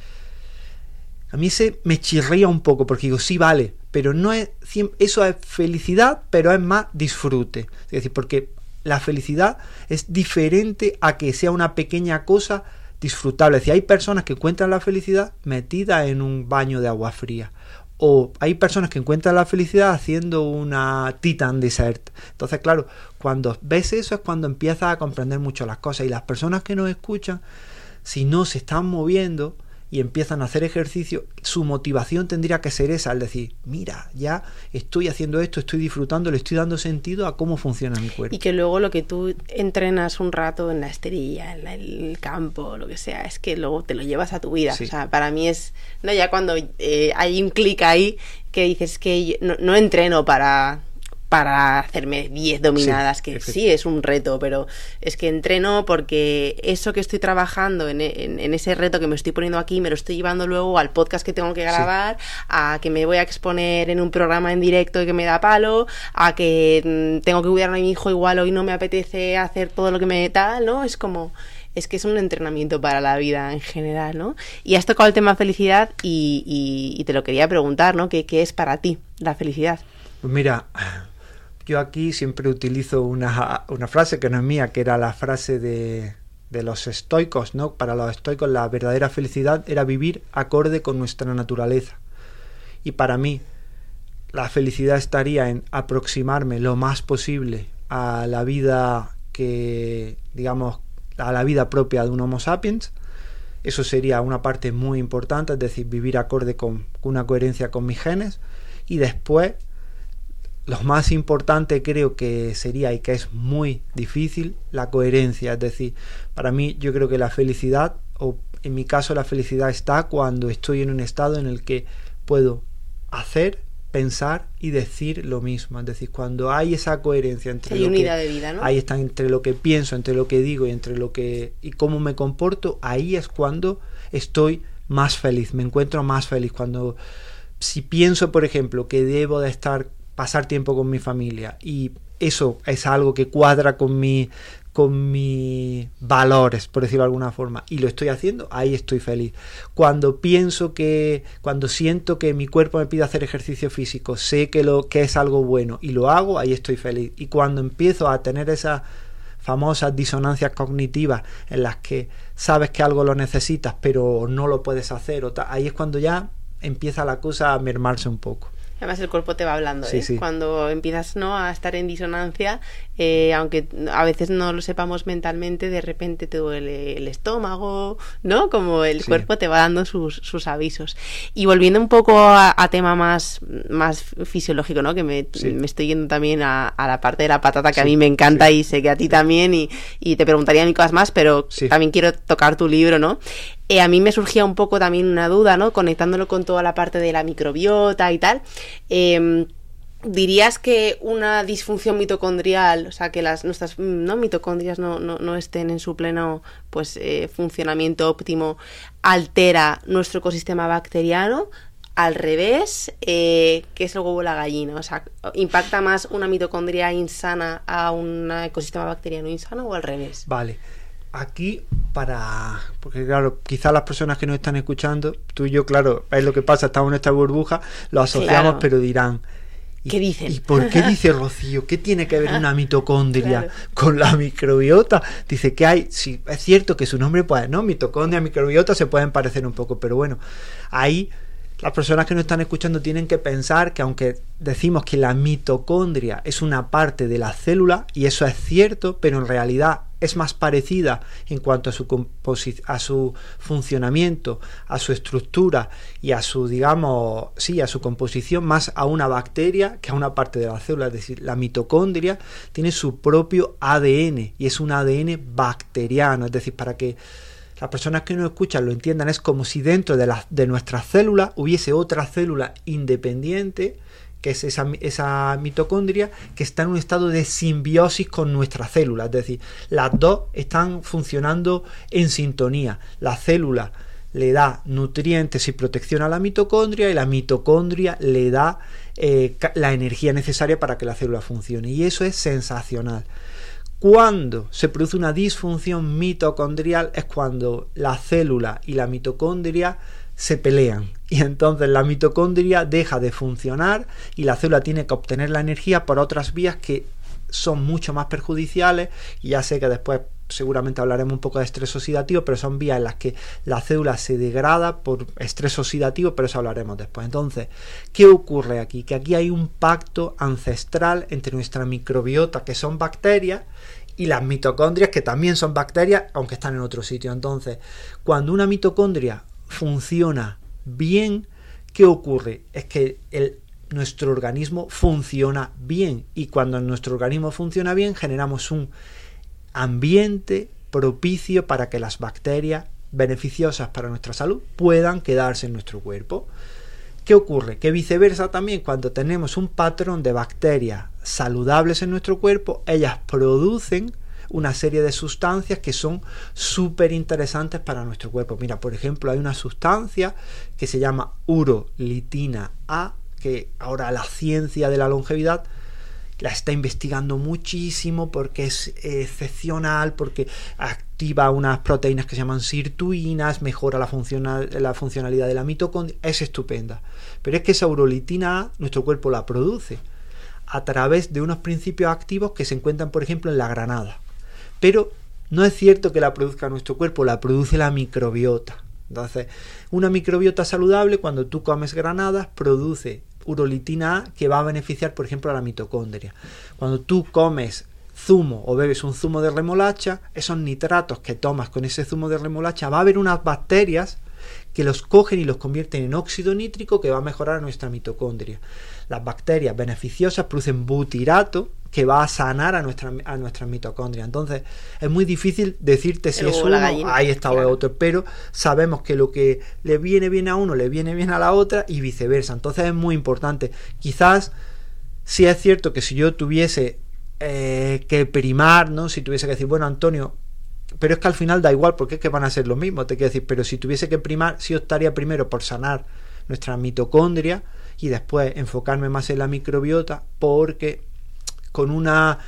Speaker 1: A mí se me chirría un poco porque digo, sí vale, pero no es eso es felicidad, pero es más disfrute. Es decir, porque la felicidad es diferente a que sea una pequeña cosa disfrutable. Es decir, hay personas que encuentran la felicidad metida en un baño de agua fría o hay personas que encuentran la felicidad haciendo una Titan Desert. Entonces, claro, cuando ves eso es cuando empiezas a comprender mucho las cosas. Y las personas que nos escuchan, si no se están moviendo, y empiezan a hacer ejercicio, su motivación tendría que ser esa, al decir, mira, ya estoy haciendo esto, estoy disfrutando, le estoy dando sentido a cómo funciona mi cuerpo.
Speaker 2: Y que luego lo que tú entrenas un rato en la esterilla, en el campo, lo que sea, es que luego te lo llevas a tu vida. O sea, para mí es, no, ya cuando eh, hay un clic ahí que dices que no entreno para para hacerme 10 dominadas, que sí es un reto, pero es que entreno porque eso que estoy trabajando en, ese reto que me estoy poniendo aquí, me lo estoy llevando luego al podcast que tengo que grabar, a que me voy a exponer en un programa en directo y que me da palo, a que mm, tengo que cuidar a mi hijo igual hoy no me apetece hacer todo lo que me tal, ¿no? Es como es que es un entrenamiento para la vida en general, ¿no? Y has tocado el tema felicidad y, te lo quería preguntar, ¿no? ¿Qué, ¿Qué, es para ti la felicidad?
Speaker 1: Pues mira, yo aquí siempre utilizo una, frase que no es mía, que era la frase de, de los estoicos, ¿no? Para los estoicos la verdadera felicidad era vivir acorde con nuestra naturaleza. Y para mí la felicidad estaría en aproximarme lo más posible a la vida que, digamos, a la vida propia de un Homo sapiens. Eso sería una parte muy importante, es decir, vivir acorde con una coherencia con mis genes. Y después lo más importante creo que sería y que es muy difícil la coherencia. Es decir, para mí yo creo que la felicidad, o en mi caso la felicidad está cuando estoy en un estado en el que puedo hacer, pensar y decir lo mismo. Es decir, cuando hay esa coherencia entre
Speaker 2: hay unidad de vida, ¿no?
Speaker 1: ahí está entre lo que pienso, entre lo que digo y entre lo que y cómo me comporto, ahí es cuando estoy más feliz, me encuentro más feliz cuando si pienso, por ejemplo, que debo de estar pasar tiempo con mi familia y eso es algo que cuadra con mi con mis valores, por decirlo de alguna forma, y lo estoy haciendo, ahí estoy feliz. Cuando pienso que, cuando siento que mi cuerpo me pide hacer ejercicio físico, sé que lo que es algo bueno y lo hago, ahí estoy feliz. Y cuando empiezo a tener esas famosas disonancias cognitivas en las que sabes que algo lo necesitas, pero no lo puedes hacer, ahí es cuando ya empieza la cosa a mermarse un poco
Speaker 2: Además el cuerpo te va hablando,
Speaker 1: Sí,
Speaker 2: ¿eh?
Speaker 1: sí.
Speaker 2: Cuando empiezas ¿no? a estar en disonancia, eh, aunque a veces no lo sepamos mentalmente, de repente te duele el estómago, ¿no? Como el
Speaker 1: Sí.
Speaker 2: cuerpo te va dando sus, sus avisos. Y volviendo un poco a, a tema más, más fisiológico, ¿no? Que me, me estoy yendo también a, a la parte de la patata que a mí me encanta y sé que a ti también y, y te preguntaría mil cosas más, pero también quiero tocar tu libro, ¿no? Eh, a mí me surgía un poco también una duda, ¿no? Conectándolo con toda la parte de la microbiota y tal. Eh, ¿Dirías que una disfunción mitocondrial, o sea, que las nuestras mm, ¿no? mitocondrias no, no, no estén en su pleno pues, eh, funcionamiento óptimo, altera nuestro ecosistema bacteriano? Al revés, eh, ¿qué es el huevo la gallina? O sea, ¿impacta más una mitocondria insana a un ecosistema bacteriano insano o al revés?
Speaker 1: Vale. Aquí para... Porque claro, quizás las personas que nos están escuchando, tú y yo, claro, es lo que pasa, estamos en esta burbuja, lo asociamos,
Speaker 2: Claro.
Speaker 1: pero dirán... ¿y-
Speaker 2: ¿Qué dicen?
Speaker 1: ¿Y por qué dice Rocío? ¿Qué tiene que ver una mitocondria
Speaker 2: Claro.
Speaker 1: con la microbiota? Dice que hay, sí, es cierto que su nombre, pues, ¿no? Mitocondria, microbiota se pueden parecer un poco, pero bueno, ahí las personas que nos están escuchando tienen que pensar que aunque decimos que la mitocondria es una parte de la célula, y eso es cierto, pero en realidad es más parecida en cuanto a su, a su funcionamiento, a su estructura y a su, digamos, sí, a su composición, más a una bacteria que a una parte de la célula. Es decir, la mitocondria tiene su propio ADN y es un ADN bacteriano. Es decir, para que las personas que nos escuchan lo entiendan, es como si dentro de, la, de nuestra célula hubiese otra célula independiente, que es esa, mitocondria, que está en un estado de simbiosis con nuestra célula. Es decir, las dos están funcionando en sintonía. La célula le da nutrientes y protección a la mitocondria y la mitocondria le da eh, la energía necesaria para que la célula funcione. Y eso es sensacional. Cuando se produce una disfunción mitocondrial es cuando la célula y la mitocondria se pelean y entonces la mitocondria deja de funcionar y la célula tiene que obtener la energía por otras vías que son mucho más perjudiciales y ya sé que después seguramente hablaremos un poco de estrés oxidativo, pero son vías en las que la célula se degrada por estrés oxidativo, pero eso hablaremos después. Entonces, ¿qué ocurre aquí? Que aquí hay un pacto ancestral entre nuestra microbiota, que son bacterias, y las mitocondrias, que también son bacterias, aunque están en otro sitio. Entonces, cuando una mitocondria funciona bien, ¿qué ocurre? Es que el, nuestro organismo funciona bien y cuando nuestro organismo funciona bien generamos un ambiente propicio para que las bacterias beneficiosas para nuestra salud puedan quedarse en nuestro cuerpo. ¿Qué ocurre? Que viceversa también cuando tenemos un patrón de bacterias saludables en nuestro cuerpo, ellas producen una serie de sustancias que son súper interesantes para nuestro cuerpo. Mira, por ejemplo, hay una sustancia que se llama urolitina A, que ahora la ciencia de la longevidad la está investigando muchísimo porque es excepcional, porque activa unas proteínas que se llaman sirtuinas, mejora la, la funcionalidad de la mitocondria, es estupenda. Pero es que esa urolitina A, nuestro cuerpo la produce a través de unos principios activos que se encuentran, por ejemplo, en la granada. Pero no es cierto que la produzca nuestro cuerpo, la produce la microbiota. Entonces, una microbiota saludable, cuando tú comes granadas, produce urolitina A que va a beneficiar, por ejemplo, a la mitocondria. Cuando tú comes zumo o bebes un zumo de remolacha, esos nitratos que tomas con ese zumo de remolacha, va a haber unas bacterias que los cogen y los convierten en óxido nítrico que va a mejorar nuestra mitocondria. Las bacterias beneficiosas producen butirato que va a sanar a nuestra, a nuestras mitocondrias. Entonces, es muy difícil decirte si
Speaker 2: El
Speaker 1: es
Speaker 2: o
Speaker 1: uno, ahí está o
Speaker 2: claro.
Speaker 1: otro, pero sabemos que lo que le viene bien a uno le viene bien a la otra y viceversa. Entonces es muy importante. Quizás si es cierto que si yo tuviese eh, que primar, ¿no? Si tuviese que decir, bueno, Antonio, pero es que al final da igual porque es que van a ser lo mismo, te quiero decir, pero si tuviese que primar, sí optaría primero por sanar nuestra mitocondria y después enfocarme más en la microbiota porque con una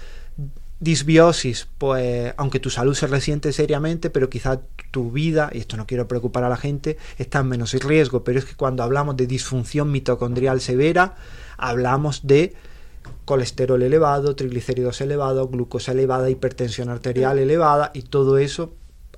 Speaker 1: disbiosis, pues aunque tu salud se resiente seriamente, pero quizá tu vida, y esto no quiero preocupar a la gente, está en menos riesgo, pero es que cuando hablamos de disfunción mitocondrial severa, hablamos de colesterol elevado, triglicéridos elevados, glucosa elevada, hipertensión arterial elevada y todo eso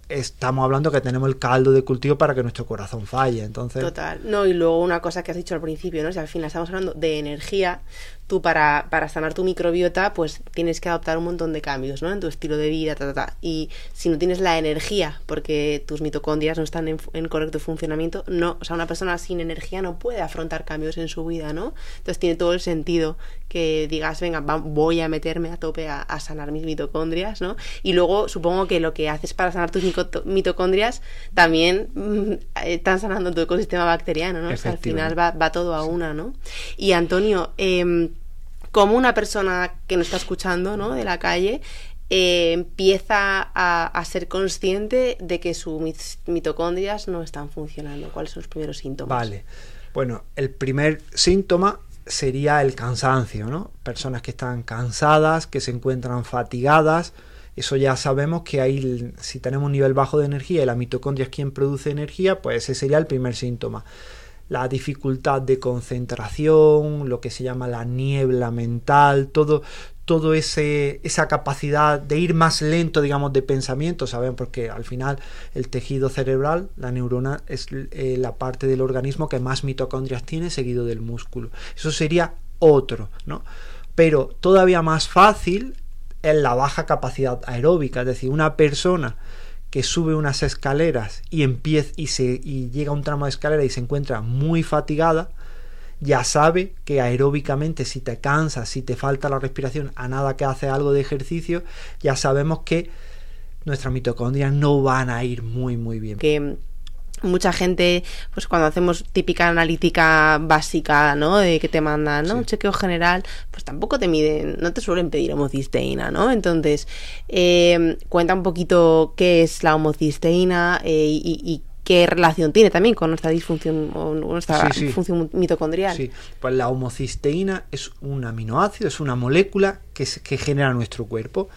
Speaker 1: estamos hablando que tenemos el caldo de cultivo para que nuestro corazón falle. Entonces...
Speaker 2: Total. No, y luego una cosa que has dicho al principio, ¿no? Si al final estamos hablando de energía, tú para, para sanar tu microbiota, pues tienes que adoptar un montón de cambios, ¿no? En tu estilo de vida, ta, ta, ta. Y si no tienes la energía, porque tus mitocondrias no están en, en, correcto funcionamiento, no, o sea, una persona sin energía no puede afrontar cambios en su vida, ¿no? Entonces tiene todo el sentido que digas, venga, voy a meterme a tope a, a, sanar mis mitocondrias, ¿no? Y luego supongo que lo que haces para sanar tus mitocondrias también mmm, están sanando tu ecosistema bacteriano, ¿no? O sea, al final va, va todo a una, ¿no? Y Antonio, eh, como una persona que nos está escuchando, ¿no? De la calle, eh, empieza a, a, ser consciente de que sus mitocondrias no están funcionando. ¿Cuáles son los primeros síntomas?
Speaker 1: Vale. Bueno, el primer síntoma sería el cansancio, ¿no? Personas que están cansadas, que se encuentran fatigadas. Eso ya sabemos que ahí, si tenemos un nivel bajo de energía y la mitocondria es quien produce energía, pues ese sería el primer síntoma la dificultad de concentración, lo que se llama la niebla mental, todo, todo ese, esa capacidad de ir más lento, digamos, de pensamiento, ¿saben? Porque al final el tejido cerebral, la neurona, es eh, la parte del organismo que más mitocondrias tiene, seguido del músculo. Eso sería otro, ¿no? Pero todavía más fácil es la baja capacidad aeróbica, es decir, una persona que sube unas escaleras y empieza y se y llega a un tramo de escalera y se encuentra muy fatigada, ya sabe que aeróbicamente si te cansas, si te falta la respiración, a nada que hace algo de ejercicio, ya sabemos que nuestras mitocondrias no van a ir muy muy bien.
Speaker 2: Mucha gente, pues cuando hacemos típica analítica básica, ¿no? De que te mandan, ¿no? Sí. Un chequeo general, pues tampoco te miden, no te suelen pedir homocisteína, ¿no? Entonces, eh, cuenta un poquito qué es la homocisteína eh, y, y qué relación tiene también con nuestra disfunción o nuestra sí, sí. función mitocondrial.
Speaker 1: Sí, pues la homocisteína es un aminoácido, es una molécula que, se, que genera nuestro cuerpo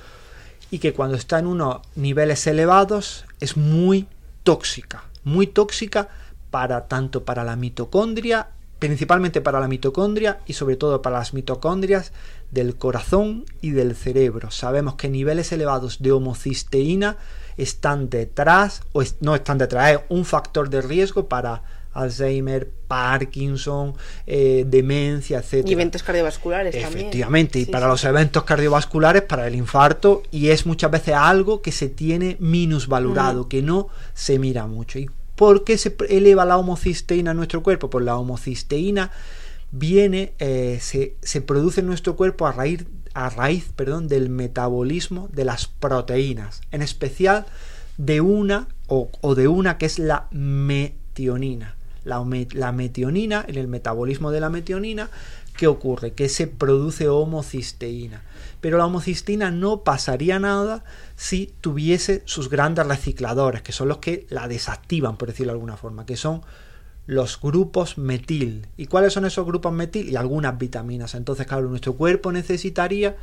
Speaker 1: y que cuando está en unos niveles elevados es muy tóxica muy tóxica para tanto para la mitocondria, principalmente para la mitocondria y sobre todo para las mitocondrias del corazón y del cerebro. Sabemos que niveles elevados de homocisteína están detrás, o no están detrás, es un factor de riesgo para Alzheimer, Parkinson, eh, demencia, etc.
Speaker 2: Y eventos cardiovasculares
Speaker 1: Efectivamente,
Speaker 2: también.
Speaker 1: y sí, para sí. los eventos cardiovasculares, para el infarto, y es muchas veces algo que se tiene minusvalorado, mm. que no se mira mucho. ¿Y por qué se eleva la homocisteína en nuestro cuerpo? Pues la homocisteína viene, eh, se, se, produce en nuestro cuerpo a raíz, a raíz perdón, del metabolismo de las proteínas, en especial de una o, o de una que es la metionina la, metionina, en el metabolismo de la metionina, ¿qué ocurre? Que se produce homocisteína. Pero la homocisteína no pasaría nada si tuviese sus grandes recicladores, que son los que la desactivan, por decirlo de alguna forma, que son los grupos metil. ¿Y cuáles son esos grupos metil? Y algunas vitaminas. Entonces, claro, nuestro cuerpo necesitaría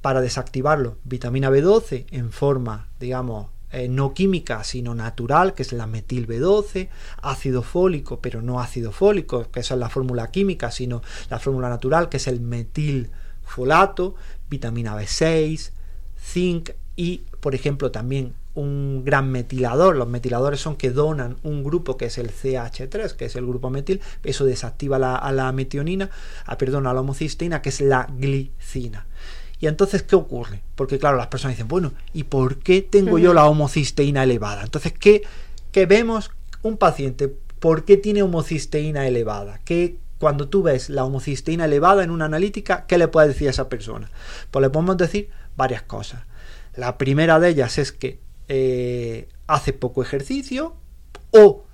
Speaker 1: para desactivarlo vitamina B12 en forma, digamos, eh, no química, sino natural, que es la metil B12, ácido fólico, pero no ácido fólico, que esa es la fórmula química, sino la fórmula natural, que es el metilfolato, vitamina B6, zinc y, por ejemplo, también un gran metilador. Los metiladores son que donan un grupo que es el CH3, que es el grupo metil, eso desactiva la, a la metionina, a, perdón, a la homocisteína, que es la glicina. Y entonces, ¿qué ocurre? Porque claro, las personas dicen, bueno, ¿y por qué tengo uh -huh. yo la homocisteína elevada? Entonces, ¿qué, ¿qué, vemos? Un paciente, ¿por qué tiene homocisteína elevada? ¿Qué, cuando tú ves la homocisteína elevada en una analítica, ¿qué le puedes decir a esa persona? Pues le podemos decir varias cosas. La primera de ellas es que eh, hace poco ejercicio o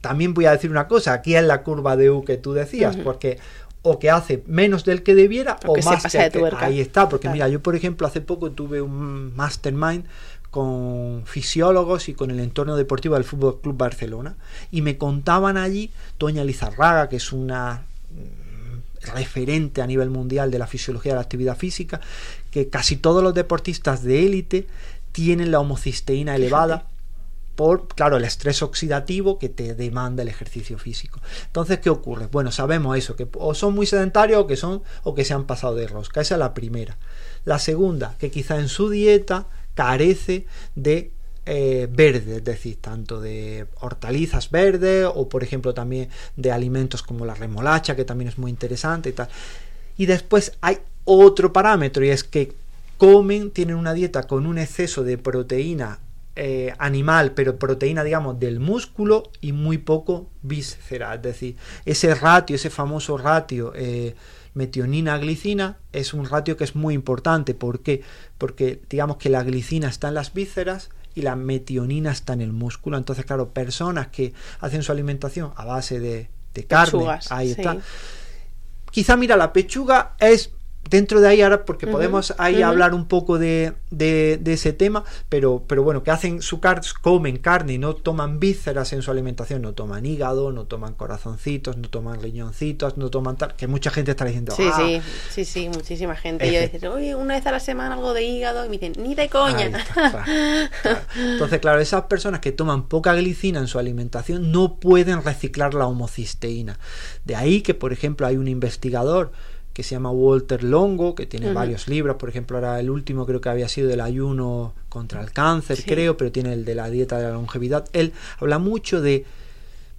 Speaker 1: también voy a decir una cosa, aquí es la curva de U que tú decías, uh -huh. porque o que hace menos del que debiera
Speaker 2: o,
Speaker 1: o más
Speaker 2: que,
Speaker 1: que ahí está porque claro. mira yo por ejemplo hace poco tuve un mastermind con fisiólogos y con el entorno deportivo del Fútbol Club Barcelona y me contaban allí Toña Lizarraga que es una mm, referente a nivel mundial de la fisiología de la actividad física que casi todos los deportistas de élite tienen la homocisteína elevada por, claro, el estrés oxidativo que te demanda el ejercicio físico. Entonces, ¿qué ocurre? Bueno, sabemos eso, que o son muy sedentarios o que son o que se han pasado de rosca. Esa es la primera. La segunda, que quizá en su dieta carece de eh, verde, es decir, tanto de hortalizas verdes o por ejemplo también de alimentos como la remolacha, que también es muy interesante y tal. Y después hay otro parámetro y es que comen, tienen una dieta con un exceso de proteína eh, animal, pero proteína, digamos, del músculo y muy poco víscera. Es decir, ese ratio, ese famoso ratio eh, metionina-glicina es un ratio que es muy importante. ¿Por qué? Porque digamos que la glicina está en las vísceras y la metionina está en el músculo. Entonces, claro, personas que hacen su alimentación a base de, carne, ahí está. Quizá, mira, la pechuga es dentro de ahí ahora, porque podemos ahí hablar un poco de, de, ese tema, pero, pero bueno, que hacen su car comen carne y no toman vísceras en su alimentación, no toman hígado, no toman corazoncitos, no toman riñoncitos, no toman tal, que mucha gente está diciendo.
Speaker 2: Sí, sí, ah". sí, sí, muchísima gente. Y yo dices, oye, una vez a la semana algo de hígado, y me dicen, ni de coña.
Speaker 1: Entonces, claro, esas personas que toman poca glicina en su alimentación no pueden reciclar la homocisteína. De ahí que, por ejemplo, hay un investigador que se llama Walter Longo, que tiene varios libros, por ejemplo, ahora el último creo que había sido del ayuno contra el cáncer, creo, pero tiene el de la dieta de la longevidad. Él habla mucho de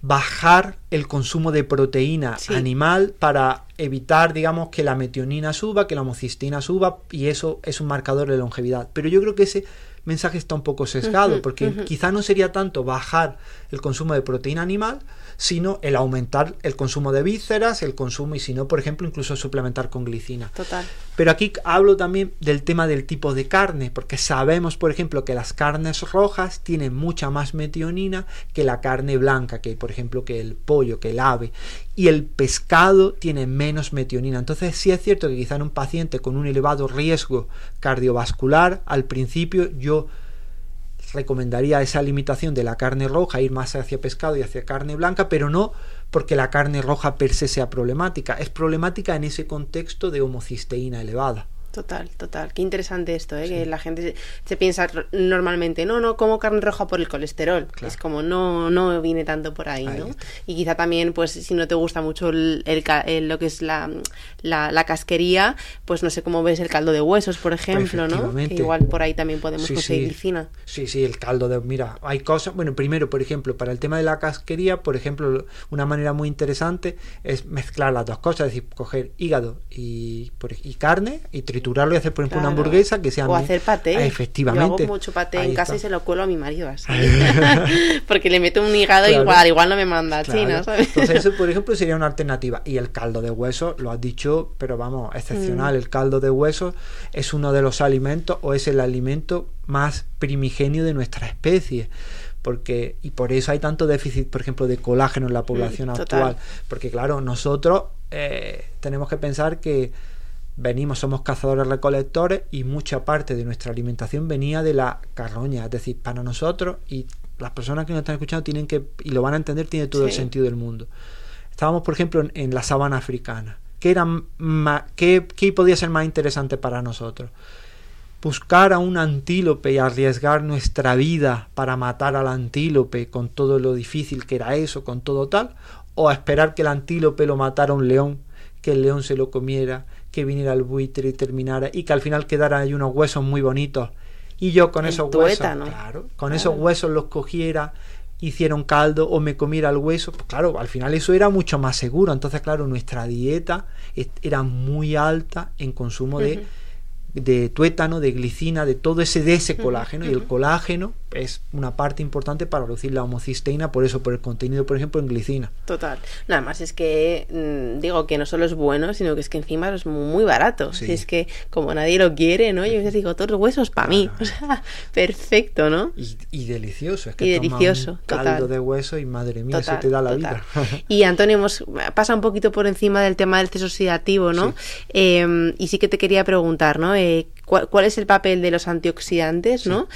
Speaker 1: bajar el consumo de proteína animal para evitar, digamos, que la metionina suba, que la homocistina suba, y eso es un marcador de longevidad. Pero yo creo que ese mensaje está un poco sesgado, porque quizá no sería tanto bajar el consumo de proteína animal, sino el aumentar el consumo de vísceras, el consumo y si no, por ejemplo, incluso suplementar con glicina.
Speaker 2: Total.
Speaker 1: Pero aquí hablo también del tema del tipo de carne, porque sabemos, por ejemplo, que las carnes rojas tienen mucha más metionina que la carne blanca, que por ejemplo que el pollo, que el ave, y el pescado tiene menos metionina. Entonces sí es cierto que quizá en un paciente con un elevado riesgo cardiovascular, al principio yo recomendaría esa limitación de la carne roja, ir más hacia pescado y hacia carne blanca, pero no porque la carne roja per se sea problemática, es problemática en ese contexto de homocisteína elevada.
Speaker 2: Total, total. Qué interesante esto, ¿eh? que la gente se, piensa normalmente, no, no, como carne roja por el colesterol. Es como, no, no viene tanto por ahí, ¿no? Y quizá también, pues, si no te gusta mucho el, lo que es la, la, casquería, pues no sé cómo ves el caldo de huesos, por ejemplo, ¿no? igual por ahí también podemos conseguir
Speaker 1: sí. Sí, sí, el caldo de. Mira, hay cosas. Bueno, primero, por ejemplo, para el tema de la casquería, por ejemplo, una manera muy interesante es mezclar las dos cosas, es decir, coger hígado y, y carne y triturar triturarlo y hacer, por ejemplo, una hamburguesa que sea.
Speaker 2: O hacer paté.
Speaker 1: Ah, efectivamente.
Speaker 2: Yo hago mucho paté en casa y se lo cuelo a mi marido así. Porque le meto un hígado igual, igual no me manda chino, ¿sabes?
Speaker 1: Entonces, eso, por ejemplo, sería una alternativa. Y el caldo de hueso, lo has dicho, pero vamos, excepcional. Mm. El caldo de hueso es uno de los alimentos o es el alimento más primigenio de nuestra especie porque y por eso hay tanto déficit, por ejemplo, de colágeno en la población mm, actual, porque claro, nosotros eh, tenemos que pensar que venimos, somos cazadores recolectores y mucha parte de nuestra alimentación venía de la carroña, es decir, para nosotros y las personas que nos están escuchando tienen que, y lo van a entender, tiene todo el sentido del mundo. Estábamos, por ejemplo, en, la sabana africana. ¿Qué, era qué, ¿Qué podía ser más interesante para nosotros? buscar a un antílope y arriesgar nuestra vida para matar al antílope con todo lo difícil que era eso, con todo tal, o esperar que el antílope lo matara un león, que el león se lo comiera que viniera el buitre y terminara y que al final quedara ahí unos huesos muy bonitos. Y yo con esos huesos claro, con esos huesos los cogiera hiciera un caldo o me comiera el hueso pues claro al final eso era mucho más seguro. Entonces claro nuestra dieta era muy alta en consumo de de tuétano, de glicina, de todo ese de ese colágeno. Y el colágeno es una parte importante para reducir la homocisteína, por eso, por el contenido, por ejemplo, en glicina.
Speaker 2: Total. Nada más es que mm, digo que no solo es bueno, sino que es que encima es muy barato. Si es que como nadie lo quiere, ¿no? Yo les digo, todos los huesos para mí. O sea, perfecto, ¿no?
Speaker 1: Y, delicioso. Es que
Speaker 2: y delicioso.
Speaker 1: caldo de hueso y madre mía, se te da la vida.
Speaker 2: y Antonio, hemos, pasa un poquito por encima del tema del exceso oxidativo, ¿no? Em, y sí que te quería preguntar, ¿no? Eh, cuál, es el papel de los antioxidantes, ¿no?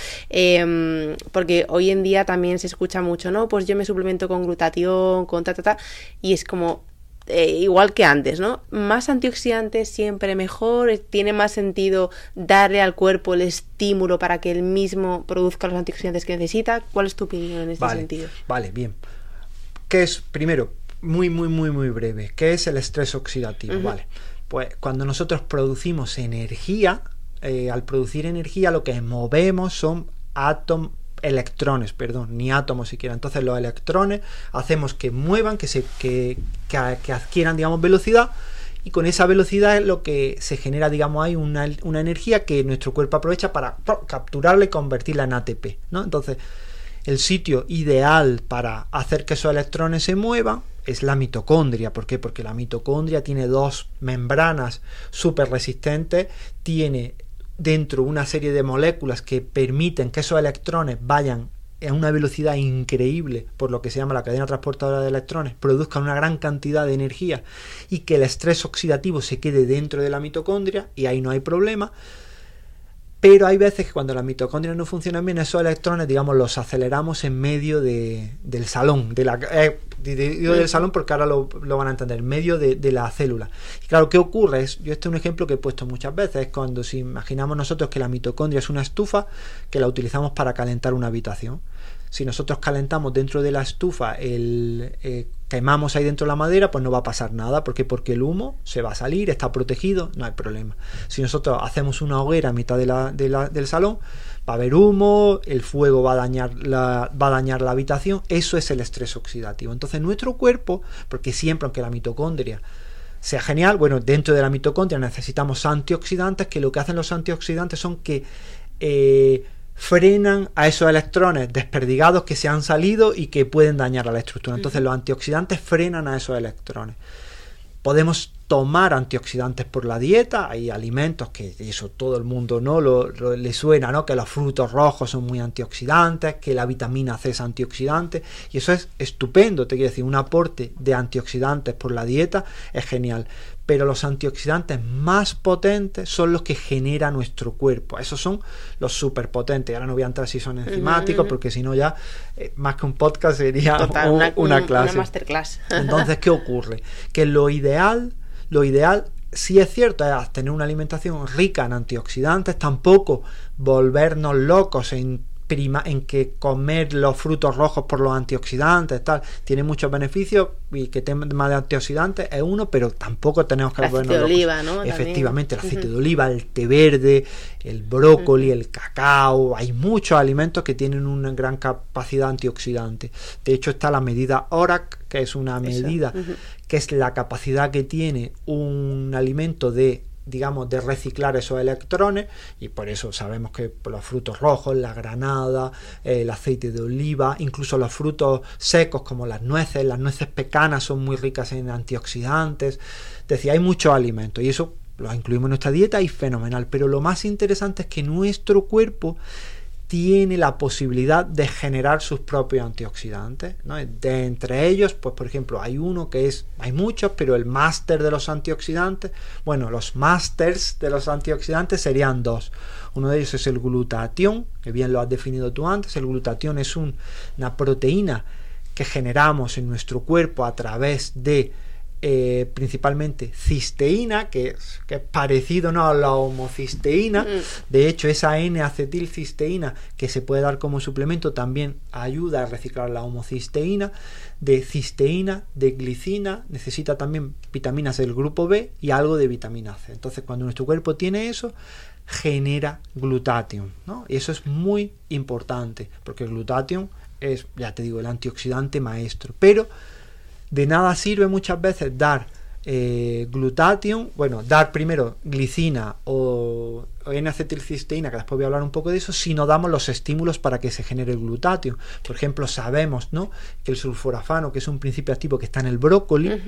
Speaker 2: Porque hoy en día también se escucha mucho, ¿no? Pues yo me suplemento con glutatión, con ta, ta, ta, y es como, eh, igual que antes, ¿no? Más antioxidantes siempre mejor, tiene más sentido darle al cuerpo el estímulo para que él mismo produzca los antioxidantes que necesita. ¿Cuál es tu opinión en este sentido?
Speaker 1: Vale, bien. ¿Qué es, primero, muy, muy, muy, muy breve, qué es el estrés oxidativo? Vale. Pues cuando nosotros producimos energía, eh, al producir energía lo que movemos son átomos, electrones, perdón, ni átomos siquiera. Entonces los electrones hacemos que muevan, que, se, que, que, adquieran, digamos, velocidad y con esa velocidad es lo que se genera, digamos, hay una, una, energía que nuestro cuerpo aprovecha para capturarla y convertirla en ATP, ¿no? Entonces, el sitio ideal para hacer que esos electrones se muevan es la mitocondria. ¿Por qué? Porque la mitocondria tiene dos membranas súper resistentes, tiene dentro una serie de moléculas que permiten que esos electrones vayan a una velocidad increíble, por lo que se llama la cadena transportadora de electrones, produzcan una gran cantidad de energía y que el estrés oxidativo se quede dentro de la mitocondria y ahí no hay problema. Pero hay veces que cuando las mitocondrias no funcionan bien, esos electrones, digamos, los aceleramos en medio de, del salón, de la, eh, del salón porque ahora lo, van a entender, en medio de, la célula. Y claro, ¿qué ocurre? Es, yo este es un ejemplo que he puesto muchas veces, es cuando si imaginamos nosotros que la mitocondria es una estufa que la utilizamos para calentar una habitación. Si nosotros calentamos dentro de la estufa el... Eh, quemamos ahí dentro la madera, pues no va a pasar nada. ¿Por qué? Porque el humo se va a salir, está protegido, no hay problema. Si nosotros hacemos una hoguera a mitad de la, del salón, va a haber humo, el fuego va a, dañar la, va a dañar la habitación, eso es el estrés oxidativo. Entonces nuestro cuerpo, porque siempre, aunque la mitocondria sea genial, bueno, dentro de la mitocondria necesitamos antioxidantes, que lo que hacen los antioxidantes son que... Eh, frenan a esos electrones desperdigados que se han salido y que pueden dañar a la estructura. Entonces los antioxidantes frenan a esos electrones. Podemos tomar antioxidantes por la dieta, hay alimentos que eso todo el mundo no lo, le suena, ¿no? Que los frutos rojos son muy antioxidantes, que la vitamina C es antioxidante y eso es estupendo, te quiero decir, un aporte de antioxidantes por la dieta es genial, pero los antioxidantes más potentes son los que genera nuestro cuerpo. Esos son los superpotentes. Ahora no voy a entrar si son enzimáticos, porque si no ya eh, más que un podcast sería una, clase.
Speaker 2: Una masterclass.
Speaker 1: Entonces, ¿qué ocurre? Que lo ideal, lo ideal sí es cierto, es tener una alimentación rica en antioxidantes, tampoco volvernos locos en en que comer los frutos rojos por los antioxidantes, tal, tiene muchos beneficios y que tema de antioxidantes es uno, pero tampoco tenemos que
Speaker 2: el aceite de oliva, ¿no?
Speaker 1: Efectivamente, el aceite de oliva, el té verde, el brócoli, el cacao, hay muchos alimentos que tienen una gran capacidad antioxidante. De hecho, está la medida ORAC, que es una medida que es la capacidad que tiene un alimento de digamos, de reciclar esos electrones y por eso sabemos que los frutos rojos, la granada, el aceite de oliva, incluso los frutos secos como las nueces, las nueces pecanas son muy ricas en antioxidantes. Es decir, hay muchos alimentos y eso los incluimos en nuestra dieta y fenomenal. Pero lo más interesante es que nuestro cuerpo tiene la posibilidad de generar sus propios antioxidantes. De entre ellos, pues por ejemplo, hay uno que es, hay muchos, pero el máster de los antioxidantes, bueno, los másters de los antioxidantes serían dos. Uno de ellos es el glutatión, que bien lo has definido tú antes. El glutatión es una proteína que generamos en nuestro cuerpo a través de eh, principalmente cisteína, que es, que es parecido ¿no? a la homocisteína. Mm. De hecho, esa N-acetilcisteína que se puede dar como suplemento también ayuda a reciclar la homocisteína. De cisteína, de glicina, necesita también vitaminas del grupo B y algo de vitamina C. Entonces, cuando nuestro cuerpo tiene eso, genera glutatión. ¿no? Y eso es muy importante, porque el glutatión es, ya te digo, el antioxidante maestro. Pero de nada sirve muchas veces dar eh, glutatión, bueno, dar primero glicina o, N-acetilcisteína, que después voy a hablar un poco de eso, si no damos los estímulos para que se genere el glutatión. Por ejemplo, sabemos ¿no? que el sulforafano, que es un principio activo que está en el brócoli,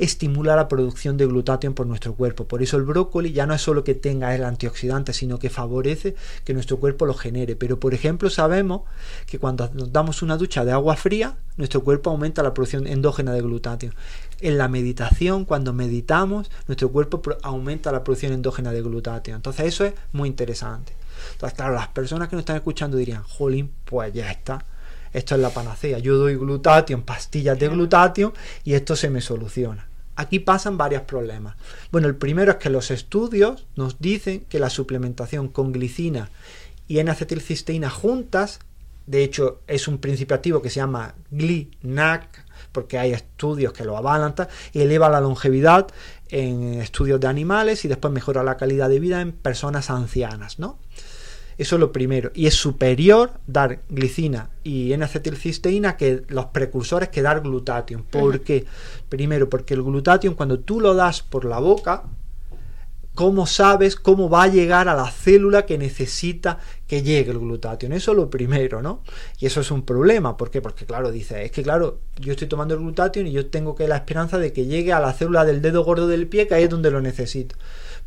Speaker 1: estimula la producción de glutatión por nuestro cuerpo. Por eso el brócoli ya no es solo que tenga el antioxidante, sino que favorece que nuestro cuerpo lo genere. Pero por ejemplo sabemos que cuando nos damos una ducha de agua fría, nuestro cuerpo aumenta la producción endógena de glutatión. En la meditación, cuando meditamos, nuestro cuerpo aumenta la producción endógena de glutatión. Entonces eso es muy interesante. Entonces, claro, las personas que nos están escuchando dirían, jolín, pues ya está esto es la panacea. Yo doy glutatión, pastillas de glutatión y esto se me soluciona. Aquí pasan varios problemas. Bueno, el primero es que los estudios nos dicen que la suplementación con glicina y N-acetilcisteína juntas, de hecho es un principio activo que se llama GLI-NAC, porque hay estudios que lo avalan, y eleva la longevidad en estudios de animales y después mejora la calidad de vida en personas ancianas, ¿no? Eso es lo primero. Y es superior dar glicina y N-acetilcisteína que los precursores que dar glutatión. ¿Por qué? Primero, porque el glutatión cuando tú lo das por la boca, cómo sabes cómo va a llegar a la célula que necesita que llegue el glutatión. Eso es lo primero, ¿no? Y eso es un problema. ¿Por qué? Porque, claro, dice, es que, claro, yo estoy tomando el glutatión y yo tengo que la esperanza de que llegue a la célula del dedo gordo del pie, que ahí es donde lo necesito.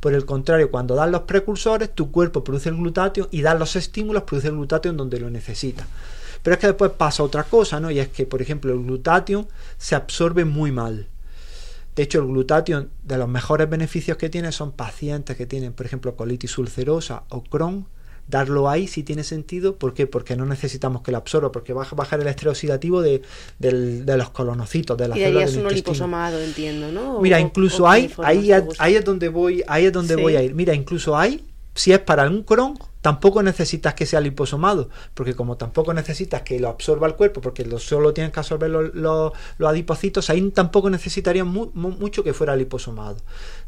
Speaker 1: Por el contrario, cuando das los precursores, tu cuerpo produce el glutatión y das los estímulos, produce el glutatión donde lo necesita. Pero es que después pasa otra cosa, ¿no? Y es que, por ejemplo, el glutatión se absorbe muy mal. De hecho, el glutatión, de los mejores beneficios que tiene son pacientes que tienen, por ejemplo, colitis ulcerosa o Crohn. Darlo ahí si tiene sentido. ¿Por qué? Porque no necesitamos que lo absorba, porque va a bajar el estrés oxidativo de, los colonocitos, de las
Speaker 2: y ahí es un liposomado, entiendo, ¿no?
Speaker 1: Mira, incluso hay, ahí, ahí es donde voy, ahí es donde voy a ir. Mira, incluso hay, si es para un Crohn, Tampoco necesitas que sea liposomado, porque como tampoco necesitas que lo absorba el cuerpo, porque lo, solo tienes que absorber los, adipocitos, ahí tampoco necesitaría mucho que fuera liposomado.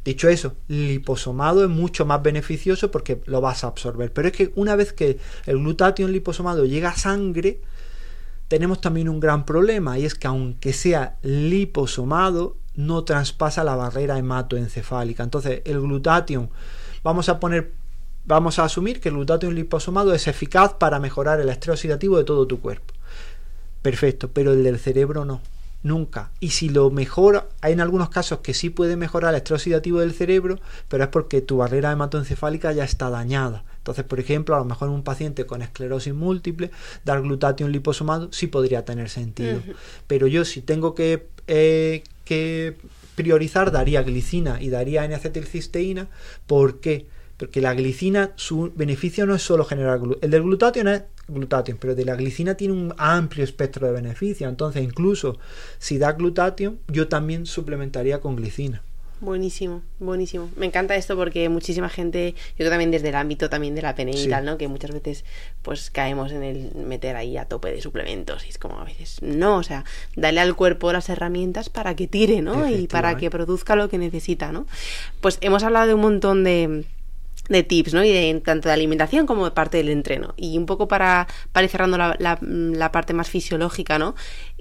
Speaker 1: Dicho eso, liposomado es mucho más beneficioso porque lo vas a absorber. Pero es que una vez que el glutatión liposomado llega a sangre, tenemos también un gran problema, y es que aunque sea liposomado, no traspasa la barrera hematoencefálica. Entonces, el glutatión, vamos a poner Vamos a asumir que el glutatión liposomado es eficaz para mejorar el estrés oxidativo de todo tu cuerpo. Perfecto, pero el del cerebro no. Nunca. Y si lo mejora, hay en algunos casos que sí puede mejorar el estrés oxidativo del cerebro, pero es porque tu barrera hematoencefálica ya está dañada. Entonces, por ejemplo, a lo mejor un paciente con esclerosis múltiple, dar glutatión liposomado sí podría tener sentido. Pero yo si tengo que, eh, que priorizar, daría glicina y daría N-acetilcisteína. ¿Por qué? Porque la glicina, su beneficio no es solo generar el del glutatión es glutatión, pero de la glicina tiene un amplio espectro de beneficios. Entonces, incluso si da glutatión, yo también suplementaría con glicina.
Speaker 2: Buenísimo, buenísimo. Me encanta esto porque muchísima gente, yo creo también desde el ámbito también de la PNI y tal, ¿no? Que muchas veces pues caemos en el meter ahí a tope de suplementos y es como a veces no, o sea, darle al cuerpo las herramientas para que tire, ¿no? Y para que produzca lo que necesita, ¿no? Pues hemos hablado de un montón de de tips, ¿no? Y de, tanto de alimentación como de parte del entreno. Y un poco para, para ir cerrando la, la, parte más fisiológica, ¿no?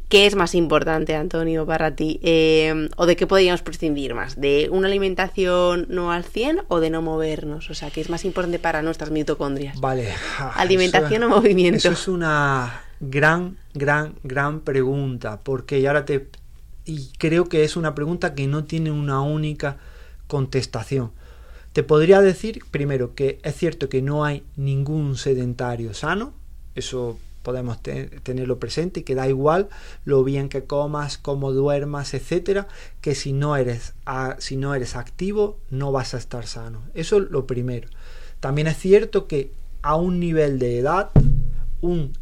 Speaker 2: ¿Qué es más importante, Antonio, para ti? Eh, ¿O de qué podríamos prescindir más? ¿De una alimentación no al 100 o de no movernos? O sea, ¿qué es más importante para nuestras mitocondrias?
Speaker 1: Vale.
Speaker 2: ¿Alimentación o movimiento?
Speaker 1: Eso es una gran, gran, gran pregunta. Porque y ahora te... Y creo que es una pregunta que no tiene una única contestación. Te podría decir, primero, que es cierto que no hay ningún sedentario sano, eso podemos tenerlo presente y que da igual lo bien que comas, cómo duermas, etcétera, que si no eres si no eres activo no vas a estar sano. Eso es lo primero. También es cierto que a un nivel de edad un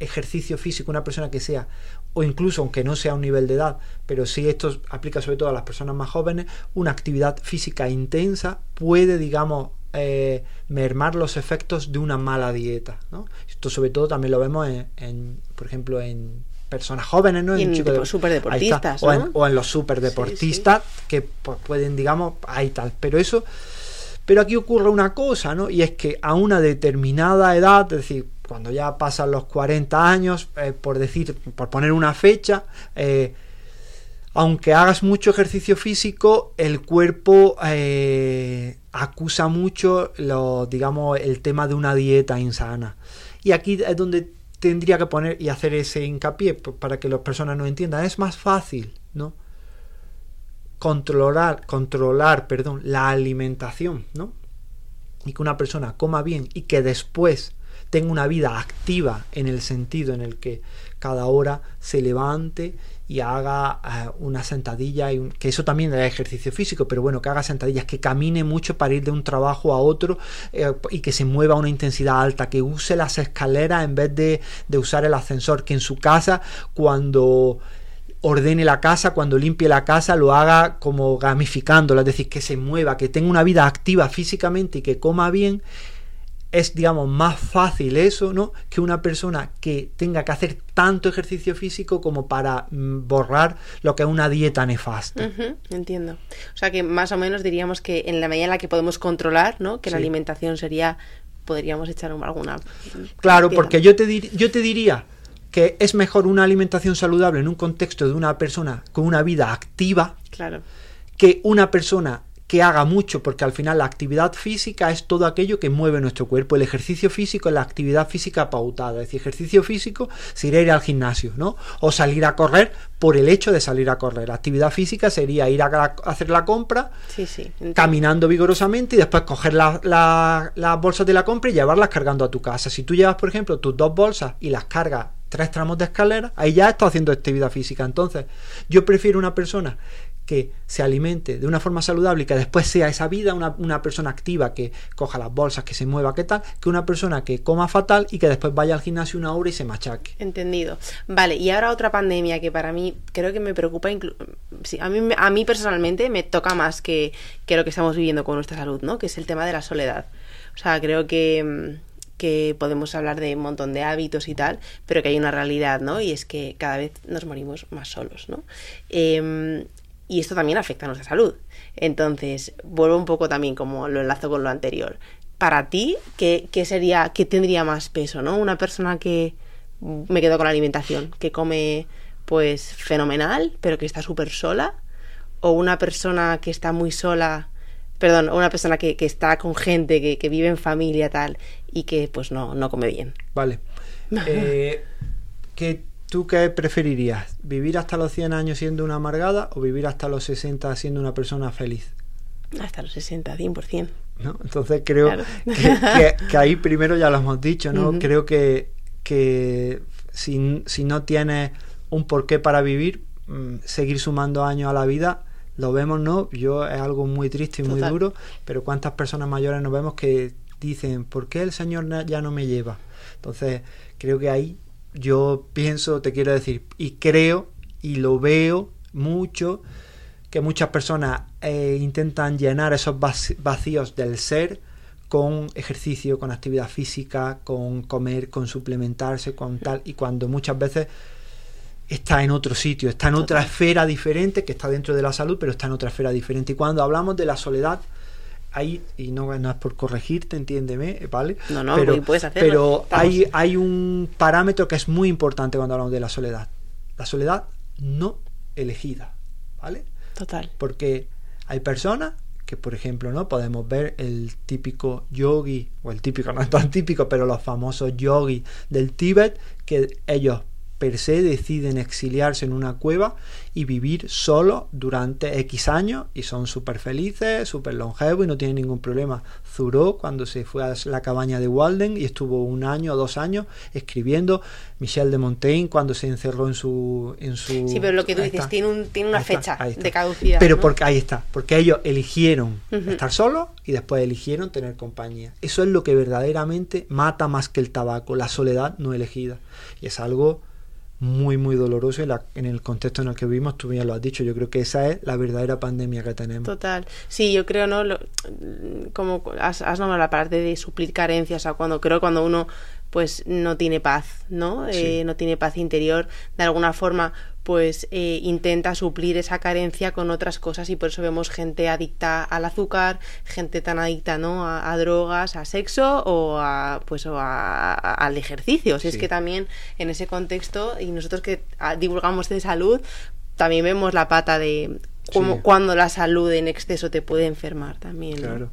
Speaker 1: ejercicio físico, una persona que sea o incluso aunque no sea un nivel de edad, pero si esto aplica sobre todo a las personas más jóvenes, una actividad física intensa puede, digamos, eh, mermar los efectos de una mala dieta. ¿no? Esto sobre todo también lo vemos en, por ejemplo, en personas jóvenes, ¿no?
Speaker 2: en, en superdeportistas,
Speaker 1: o, en, o, en, los superdeportistas que pues, pueden, digamos, ahí tal. Pero eso, pero aquí ocurre una cosa, ¿no? Y es que a una determinada edad, es decir, cuando ya pasan los 40 años, eh, por decir, por poner una fecha, eh, aunque hagas mucho ejercicio físico, el cuerpo eh, acusa mucho lo, digamos, el tema de una dieta insana. Y aquí es donde tendría que poner y hacer ese hincapié para que las personas no entiendan. Es más fácil, ¿no? Controlar, controlar, perdón, la alimentación, ¿no? Y que una persona coma bien y que después tenga una vida activa en el sentido en el que cada hora se levante y haga eh, una sentadilla, y que eso también es ejercicio físico, pero bueno, que haga sentadillas, que camine mucho para ir de un trabajo a otro eh, y que se mueva a una intensidad alta, que use las escaleras en vez de, de usar el ascensor, que en su casa cuando ordene la casa, cuando limpie la casa, lo haga como gamificándola, es decir, que se mueva, que tenga una vida activa físicamente y que coma bien es, digamos, más fácil eso, ¿no? Que una persona que tenga que hacer tanto ejercicio físico como para mm, borrar lo que es una dieta nefasta.
Speaker 2: entiendo. O sea que más o menos diríamos que en la medida en la que podemos controlar, ¿no? Que la alimentación sería podríamos echar alguna.
Speaker 1: Claro, porque yo te, yo te diría que es mejor una alimentación saludable en un contexto de una persona con una vida activa
Speaker 2: claro.
Speaker 1: que una persona que haga mucho, porque al final la actividad física es todo aquello que mueve nuestro cuerpo. El ejercicio físico es la actividad física pautada. Es decir, ejercicio físico sería ir al gimnasio, ¿no? O salir a correr por el hecho de salir a correr. La actividad física sería ir a, hacer la compra, caminando vigorosamente y después coger las bolsas de la compra y llevarlas cargando a tu casa. Si tú llevas, por ejemplo, tus dos bolsas y las cargas tres tramos de escalera, ahí ya estás haciendo actividad física. Entonces, yo prefiero una persona que se alimente de una forma saludable y que después sea esa vida una, persona activa que coja las bolsas, que se mueva, que tal, que una persona que coma fatal y que después vaya al gimnasio una hora y se machaque.
Speaker 2: Entendido. Vale, y ahora otra pandemia que para mí creo que me preocupa, sí, a, mí, a mí personalmente me toca más que, que lo que estamos viviendo con nuestra salud, ¿no? Que es el tema de la soledad. O sea, creo que que podemos hablar de un montón de hábitos y tal, pero que hay una realidad, ¿no? Y es que cada vez nos morimos más solos, ¿no? Em, y esto también afecta a nuestra salud. Entonces, vuelvo un poco también como lo enlazo con lo anterior. Para ti, ¿qué, sería, qué tendría más peso, ¿no? Una persona que me quedo con la alimentación, que come pues fenomenal, pero que está súper sola, o una persona que está muy sola, perdón, una persona que, está con gente, que, que, vive en familia tal, y que pues no, no come bien.
Speaker 1: Vale. Eh, que ¿Tú qué preferirías? ¿Vivir hasta los 100 años siendo una amargada o vivir hasta los 60 siendo una persona feliz?
Speaker 2: Hasta los 60, 100%.
Speaker 1: ¿No? Entonces creo que, ahí primero ya lo hemos dicho, ¿no? Creo que, que si, si, no tienes un porqué para vivir, mm, seguir sumando años a la vida, lo vemos, ¿no? Yo es algo muy triste y muy duro, pero cuántas personas mayores nos vemos que dicen, ¿por qué el Señor ya no me lleva? Entonces creo que ahí yo pienso, te quiero decir, y creo y lo veo mucho, que muchas personas eh, intentan llenar esos vacíos del ser con ejercicio, con actividad física, con comer, con suplementarse, con tal, y cuando muchas veces está en otro sitio, está en otra esfera diferente, que está dentro de la salud, pero está en otra esfera diferente. Y cuando hablamos de la soledad, hay, y no, es por corregirte, entiéndeme, ¿vale?
Speaker 2: No, no,
Speaker 1: pero,
Speaker 2: puedes hacerlo.
Speaker 1: Pero hay, hay un parámetro que es muy importante cuando hablamos de la soledad. La soledad no elegida, ¿vale?
Speaker 2: Total.
Speaker 1: Porque hay personas que, por ejemplo, ¿no? Podemos ver el típico yogi, o el típico, no es tan típico, pero los famosos yogis del Tíbet, que ellos per se deciden exiliarse en una cueva y vivir solo durante X años y son súper felices, súper longevos y no tienen ningún problema. Zuró cuando se fue a la cabaña de Walden y estuvo un año o dos años escribiendo. Michel de Montaigne cuando se encerró en su... En su
Speaker 2: sí, pero lo que tú dices tiene, un, tiene una fecha de caducidad.
Speaker 1: Pero porque ahí está, porque ellos eligieron estar solos y después eligieron tener compañía. Eso es lo que verdaderamente mata más que el tabaco, la soledad no elegida. Y es algo muy, muy doloroso en el contexto en el que vivimos, tú ya lo has dicho, yo creo que esa es la verdadera pandemia que tenemos.
Speaker 2: Total, sí, yo creo, ¿no? como has, has nombrado la parte de suplir carencias, o sea, cuando creo cuando uno pues no tiene paz, ¿no? Eh, no tiene paz interior, de alguna forma pues eh, intenta suplir esa carencia con otras cosas y por eso vemos gente adicta al azúcar, gente tan adicta ¿no? a, drogas, a sexo o a pues o al ejercicio. Si es que también en ese contexto y nosotros que ah, divulgamos de salud también vemos la pata de como cuando la salud en exceso te puede enfermar también.
Speaker 1: Claro,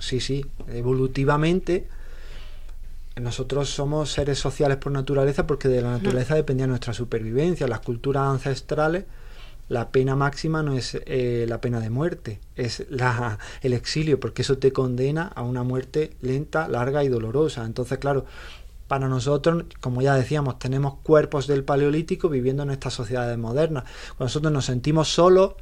Speaker 1: sí, sí, evolutivamente nosotros somos seres sociales por naturaleza porque de la naturaleza dependía nuestra supervivencia. Las culturas ancestrales, la pena máxima no es eh, la pena de muerte, es la, el exilio, porque eso te condena a una muerte lenta, larga y dolorosa. Entonces, claro, para nosotros, como ya decíamos, tenemos cuerpos del paleolítico viviendo en estas sociedades modernas. Cuando nosotros nos sentimos solos,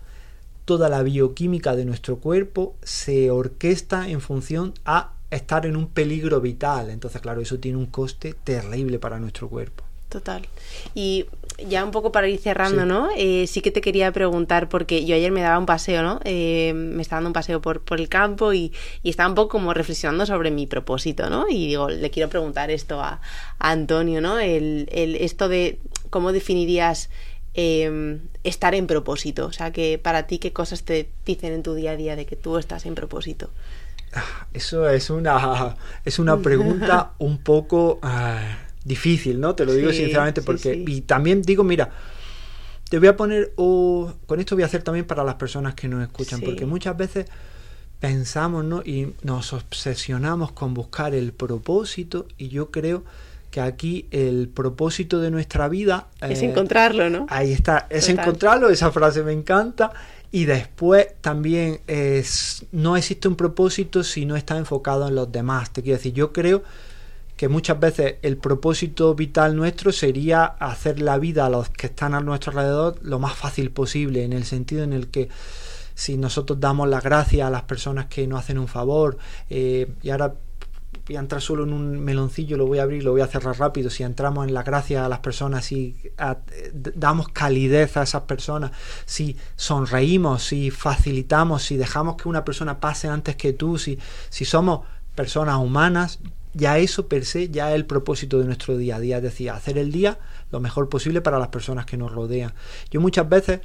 Speaker 1: toda la bioquímica de nuestro cuerpo se orquesta en función a estar en un peligro vital. Entonces, claro, eso tiene un coste terrible para nuestro cuerpo.
Speaker 2: Total. Y ya un poco para ir cerrando, ¿no? Eh, sí que te quería preguntar, porque yo ayer me daba un paseo, ¿no? Eh, me estaba dando un paseo por, por el campo y, estaba un poco como reflexionando sobre mi propósito, ¿no? Y digo, le quiero preguntar esto a, Antonio, ¿no? El, el, esto de cómo definirías em, estar en propósito. O sea, que para ti, ¿qué cosas te dicen en tu día a día de que tú estás en propósito?
Speaker 1: Eso es una, es una pregunta un poco ah, difícil, ¿no? Te lo digo
Speaker 2: Sí,
Speaker 1: sinceramente porque...
Speaker 2: sí.
Speaker 1: Y también digo, mira, te voy a poner... o con esto voy a hacer también para las personas que nos escuchan, porque muchas veces pensamos, ¿no? Y nos obsesionamos con buscar el propósito y yo creo que aquí el propósito de nuestra vida...
Speaker 2: Es
Speaker 1: eh,
Speaker 2: encontrarlo, ¿no?
Speaker 1: Ahí está, es
Speaker 2: Total.
Speaker 1: encontrarlo, esa frase me encanta. Y después también es, no existe un propósito si no está enfocado en los demás. Te quiero decir, yo creo que muchas veces el propósito vital nuestro sería hacer la vida a los que están a nuestro alrededor lo más fácil posible, en el sentido en el que si nosotros damos las gracias a las personas que nos hacen un favor, eh, y ahora voy a entrar solo en un meloncillo, lo voy a abrir, lo voy a cerrar rápido. Si entramos en la gracia a las personas, si damos calidez a esas personas, si sonreímos, si facilitamos, si dejamos que una persona pase antes que tú, si, si somos personas humanas, ya eso per se ya es el propósito de nuestro día a día, es decir, hacer el día lo mejor posible para las personas que nos rodean. Yo muchas veces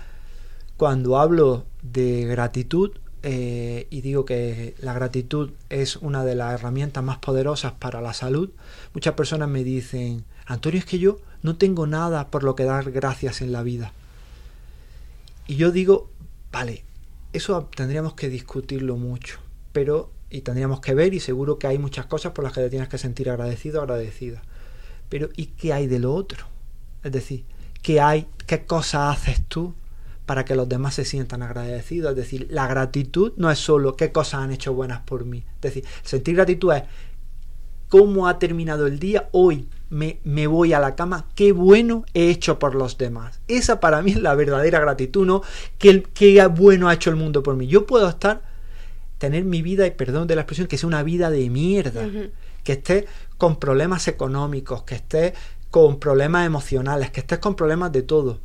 Speaker 1: cuando hablo de gratitud eh, y digo que la gratitud es una de las herramientas más poderosas para la salud, muchas personas me dicen, Antonio, es que yo no tengo nada por lo que dar gracias en la vida. Y yo digo, vale, eso tendríamos que discutirlo mucho, pero y tendríamos que ver y seguro que hay muchas cosas por las que te tienes que sentir agradecido agradecida. Pero ¿y qué hay de lo otro? Es decir, ¿qué hay, qué cosas haces tú para que los demás se sientan agradecidos? Es decir, la gratitud no es solo qué cosas han hecho buenas por mí. Es decir, sentir gratitud es cómo ha terminado el día, hoy me, me voy a la cama, qué bueno he hecho por los demás. Esa para mí es la verdadera gratitud, ¿no? Qué, qué bueno ha hecho el mundo por mí. Yo puedo estar, tener mi vida, y perdón de la expresión, que sea una vida de mierda, que esté con problemas económicos, que esté con problemas emocionales, que estés con problemas de todo.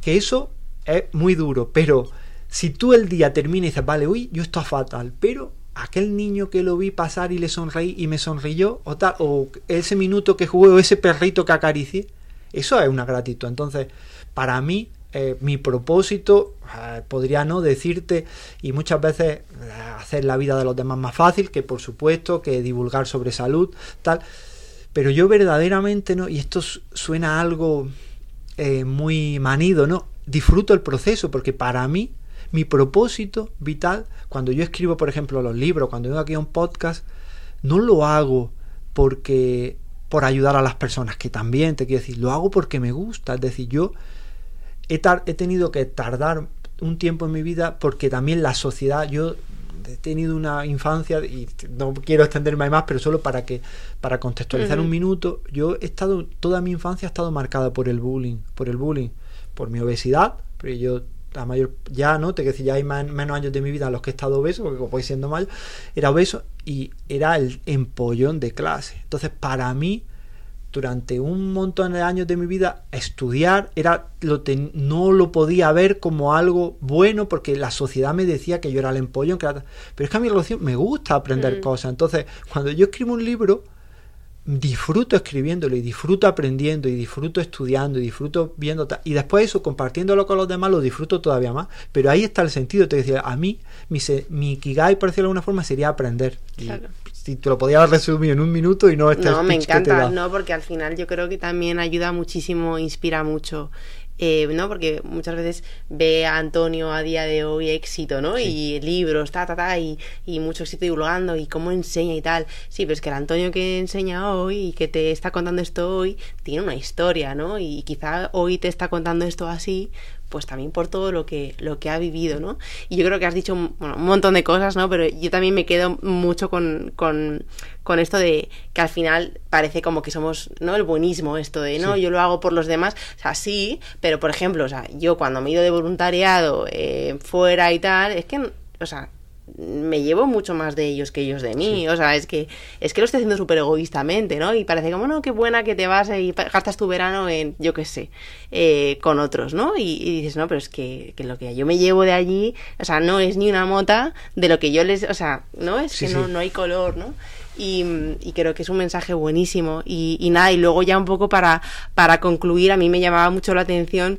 Speaker 1: Que eso es muy duro, pero si tú el día termina y dices, vale, uy, yo estoy fatal, pero aquel niño que lo vi pasar y le sonreí y me sonrió, o tal, o ese minuto que jugué, o ese perrito que acaricié, eso es una gratitud. Entonces, para mí, eh, mi propósito, eh, podría no decirte, y muchas veces eh, hacer la vida de los demás más fácil, que por supuesto, que divulgar sobre salud, tal. Pero yo verdaderamente no, y esto su- suena a algo muy manido, ¿no? Disfruto el proceso, porque para mí, mi propósito vital, cuando yo escribo, por ejemplo, los libros, cuando vengo aquí a un podcast, no lo hago porque por ayudar a las personas, que también te quiero decir, lo hago porque me gusta, es decir, yo he, he tenido que tardar un tiempo en mi vida porque también la sociedad, yo he tenido una infancia y no quiero extenderme más, pero solo para que para contextualizar un minuto, yo he estado toda mi infancia ha estado marcada por el bullying, por el bullying, por mi obesidad, pero yo a mayor ya no, te quiero decir, ya hay man- menos años de mi vida en los que he estado obeso, porque como voy siendo mayor, era obeso y era el empollón de clase. Entonces, para mí durante un montón de años de mi vida estudiar era lo ten- no lo podía ver como algo bueno porque la sociedad me decía que yo era el empollón que era- pero es que a mi relación me gusta aprender
Speaker 2: Mm.
Speaker 1: cosas entonces cuando yo escribo un libro disfruto escribiéndolo y disfruto aprendiendo y disfruto estudiando y disfruto viendo y después eso compartiéndolo con los demás lo disfruto todavía más pero ahí está el sentido te decía a mí mi, mi ikigai por decirlo de alguna forma sería aprender
Speaker 2: Claro.
Speaker 1: si te lo podía resumir en un minuto y no este
Speaker 2: No, me encanta, no, porque al final yo creo que también ayuda muchísimo, inspira mucho. Eh, ¿no? Porque muchas veces ve a Antonio a día de hoy éxito, ¿no? Y libros, ta, ta, ta, y, y mucho éxito divulgando y cómo enseña y tal. Sí, pero es que el Antonio que enseña hoy y que te está contando esto hoy tiene una historia, ¿no? Y quizá hoy te está contando esto así, pues también por todo lo que, lo que ha vivido, ¿no? Y yo creo que has dicho bueno, un montón de cosas, ¿no? Pero yo también me quedo mucho con, con, con esto de que al final parece como que somos, ¿no? El buenismo, esto de, no,
Speaker 1: Sí.
Speaker 2: yo lo hago por los demás, o sea, sí, pero por ejemplo, o sea, yo cuando me he ido de voluntariado eh, fuera y tal, es que, o sea, me llevo mucho más de ellos que ellos de mí,
Speaker 1: Sí.
Speaker 2: o sea, es que es que lo estoy haciendo súper egoístamente, ¿no? Y parece como, no, qué buena que te vas y gastas tu verano en, yo qué sé, eh, con otros, ¿no? Y, y dices, no, pero es que, que lo que yo me llevo de allí, o sea, no es ni una mota de lo que yo les, o sea, no es
Speaker 1: Sí,
Speaker 2: que
Speaker 1: sí.
Speaker 2: no, no hay color, ¿no? Y, y creo que es un mensaje buenísimo. Y, y nada, y luego ya un poco para, para concluir, a mí me llamaba mucho la atención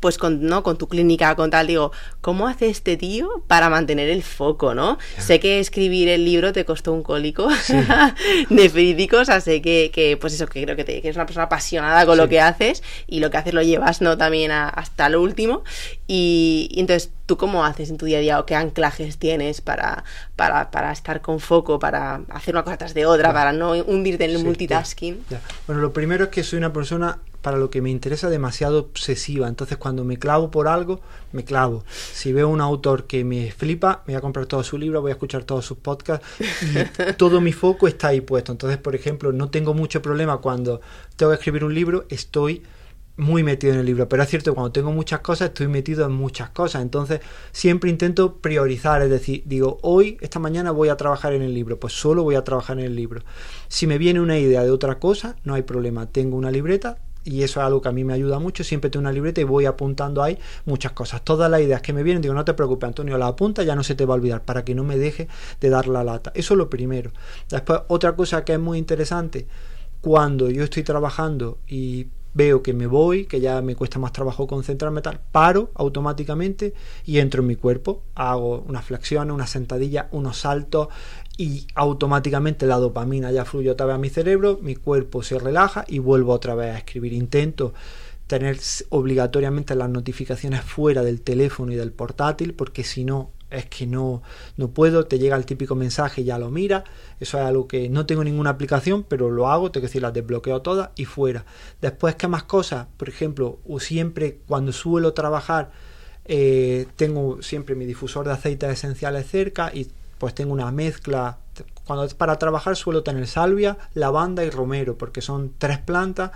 Speaker 2: pues con, ¿no? con tu clínica, con tal, digo, ¿cómo hace este tío para mantener el foco, no? Sé que escribir el libro te costó un cólico de físico, o sea, sé que, que, pues eso, que creo que, te, que eres una persona apasionada con lo que haces y lo que haces lo llevas, ¿no? También hasta lo último. Y, y, entonces, ¿tú cómo haces en tu día a día o qué anclajes tienes para, para, para estar con foco, para hacer una cosa tras de otra, para no hundirte en el multitasking?
Speaker 1: Bueno, lo primero es que soy una persona para lo que me interesa demasiado obsesiva. Entonces cuando me clavo por algo, me clavo. Si veo un autor que me flipa, me voy a comprar todo su libro, voy a escuchar todos sus podcasts y todo mi foco está ahí puesto. Entonces, por ejemplo, no tengo mucho problema cuando tengo que escribir un libro, estoy muy metido en el libro, pero es cierto cuando tengo muchas cosas estoy metido en muchas cosas, entonces siempre intento priorizar, es decir, digo, hoy, esta mañana voy a trabajar en el libro, pues solo voy a trabajar en el libro. Si me viene una idea de otra cosa, no hay problema, tengo una libreta, y eso es algo que a mí me ayuda mucho. Siempre tengo una libreta y voy apuntando ahí muchas cosas. Todas las ideas que me vienen, digo, no te preocupes, Antonio, la apunta, ya no se te va a olvidar, para que no me deje de dar la lata. Eso es lo primero. Después, otra cosa que es muy interesante, cuando yo estoy trabajando y veo que me voy, que ya me cuesta más trabajo concentrarme tal, paro automáticamente y entro en mi cuerpo, hago unas flexiones, una sentadilla, unos saltos y automáticamente la dopamina ya fluye otra vez a mi cerebro, mi cuerpo se relaja y vuelvo otra vez a escribir. Intento tener obligatoriamente las notificaciones fuera del teléfono y del portátil porque si no es que no, no puedo, te llega el típico mensaje y ya lo mira. Eso es algo que no tengo ninguna aplicación, pero lo hago, tengo que decir, las desbloqueo todas y fuera. Después, ¿qué más cosas? Por ejemplo, o siempre cuando suelo trabajar, eh, tengo siempre mi difusor de aceites esenciales cerca y pues tengo una mezcla. Cuando para trabajar suelo tener salvia, lavanda y romero, porque son tres plantas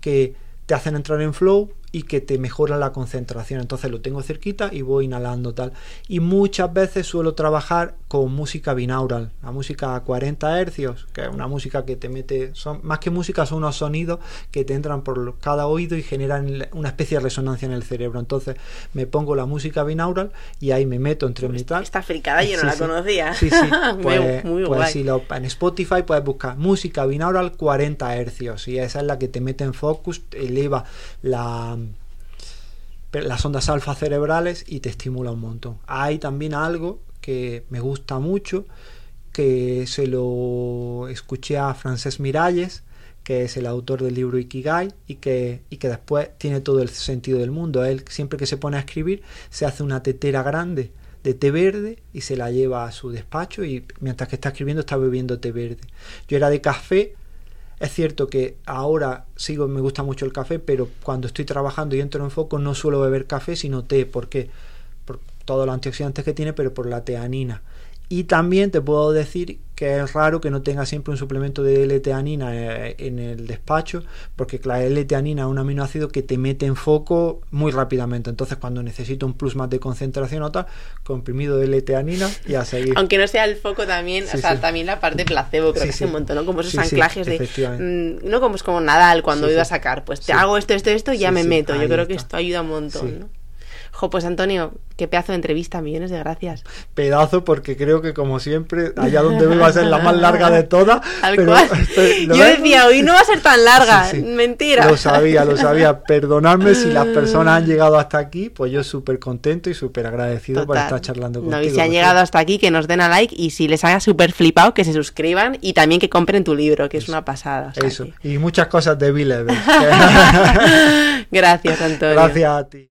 Speaker 1: que te hacen entrar en flow y que te mejora la concentración. Entonces lo tengo cerquita y voy inhalando tal. Y muchas veces suelo trabajar con música binaural, la música a 40 hercios, que es una música que te mete, son más que música, son unos sonidos que te entran por cada oído y generan una especie de resonancia en el cerebro. Entonces me pongo la música binaural y ahí me meto entre mi tal.
Speaker 2: Esta fricada yo no la conocía.
Speaker 1: Sí, sí. Pues, muy, muy pues si lo, en Spotify puedes buscar música binaural 40 hercios y esa es la que te mete en focus, eleva la las ondas alfa cerebrales y te estimula un montón. Hay también algo que me gusta mucho, que se lo escuché a Francés Miralles, que es el autor del libro Ikigai y que, y que después tiene todo el sentido del mundo. Él siempre que se pone a escribir se hace una tetera grande de té verde y se la lleva a su despacho y mientras que está escribiendo está bebiendo té verde. Yo era de café, es cierto que ahora sigo, me gusta mucho el café, pero cuando estoy trabajando y entro en foco no suelo beber café, sino té. ¿Por qué? Por todos los antioxidantes que tiene, pero por la teanina. Y también te puedo decir que es raro que no tenga siempre un suplemento de L-teanina eh, en el despacho, porque la L-teanina es un aminoácido que te mete en foco muy rápidamente. Entonces, cuando necesito un plus más de concentración o tal, comprimido de L-teanina y a seguir.
Speaker 2: Aunque no sea el foco también, o sea, también la parte placebo, creo que es un montón, ¿no? Como esos anclajes de. Mm, no como es como Nadal cuando iba a sacar, pues te hago esto, esto, esto y ya me meto. Yo creo que esto ayuda un montón, ¿no? Jo, pues Antonio, qué pedazo de entrevista, millones de gracias.
Speaker 1: Pedazo, porque creo que como siempre, allá donde me va a ser la más larga de todas.
Speaker 2: Yo decía, hoy no va a ser tan larga, mentira.
Speaker 1: Lo sabía, lo sabía. Perdonadme si las personas han llegado hasta aquí, pues yo súper contento y súper agradecido por estar charlando contigo.
Speaker 2: No, y si han llegado hasta aquí, que nos den a like y si les haya súper flipado, que se suscriban y también que compren tu libro, que es una pasada.
Speaker 1: Eso, y muchas cosas de Bill
Speaker 2: Gracias, Antonio.
Speaker 1: Gracias a ti.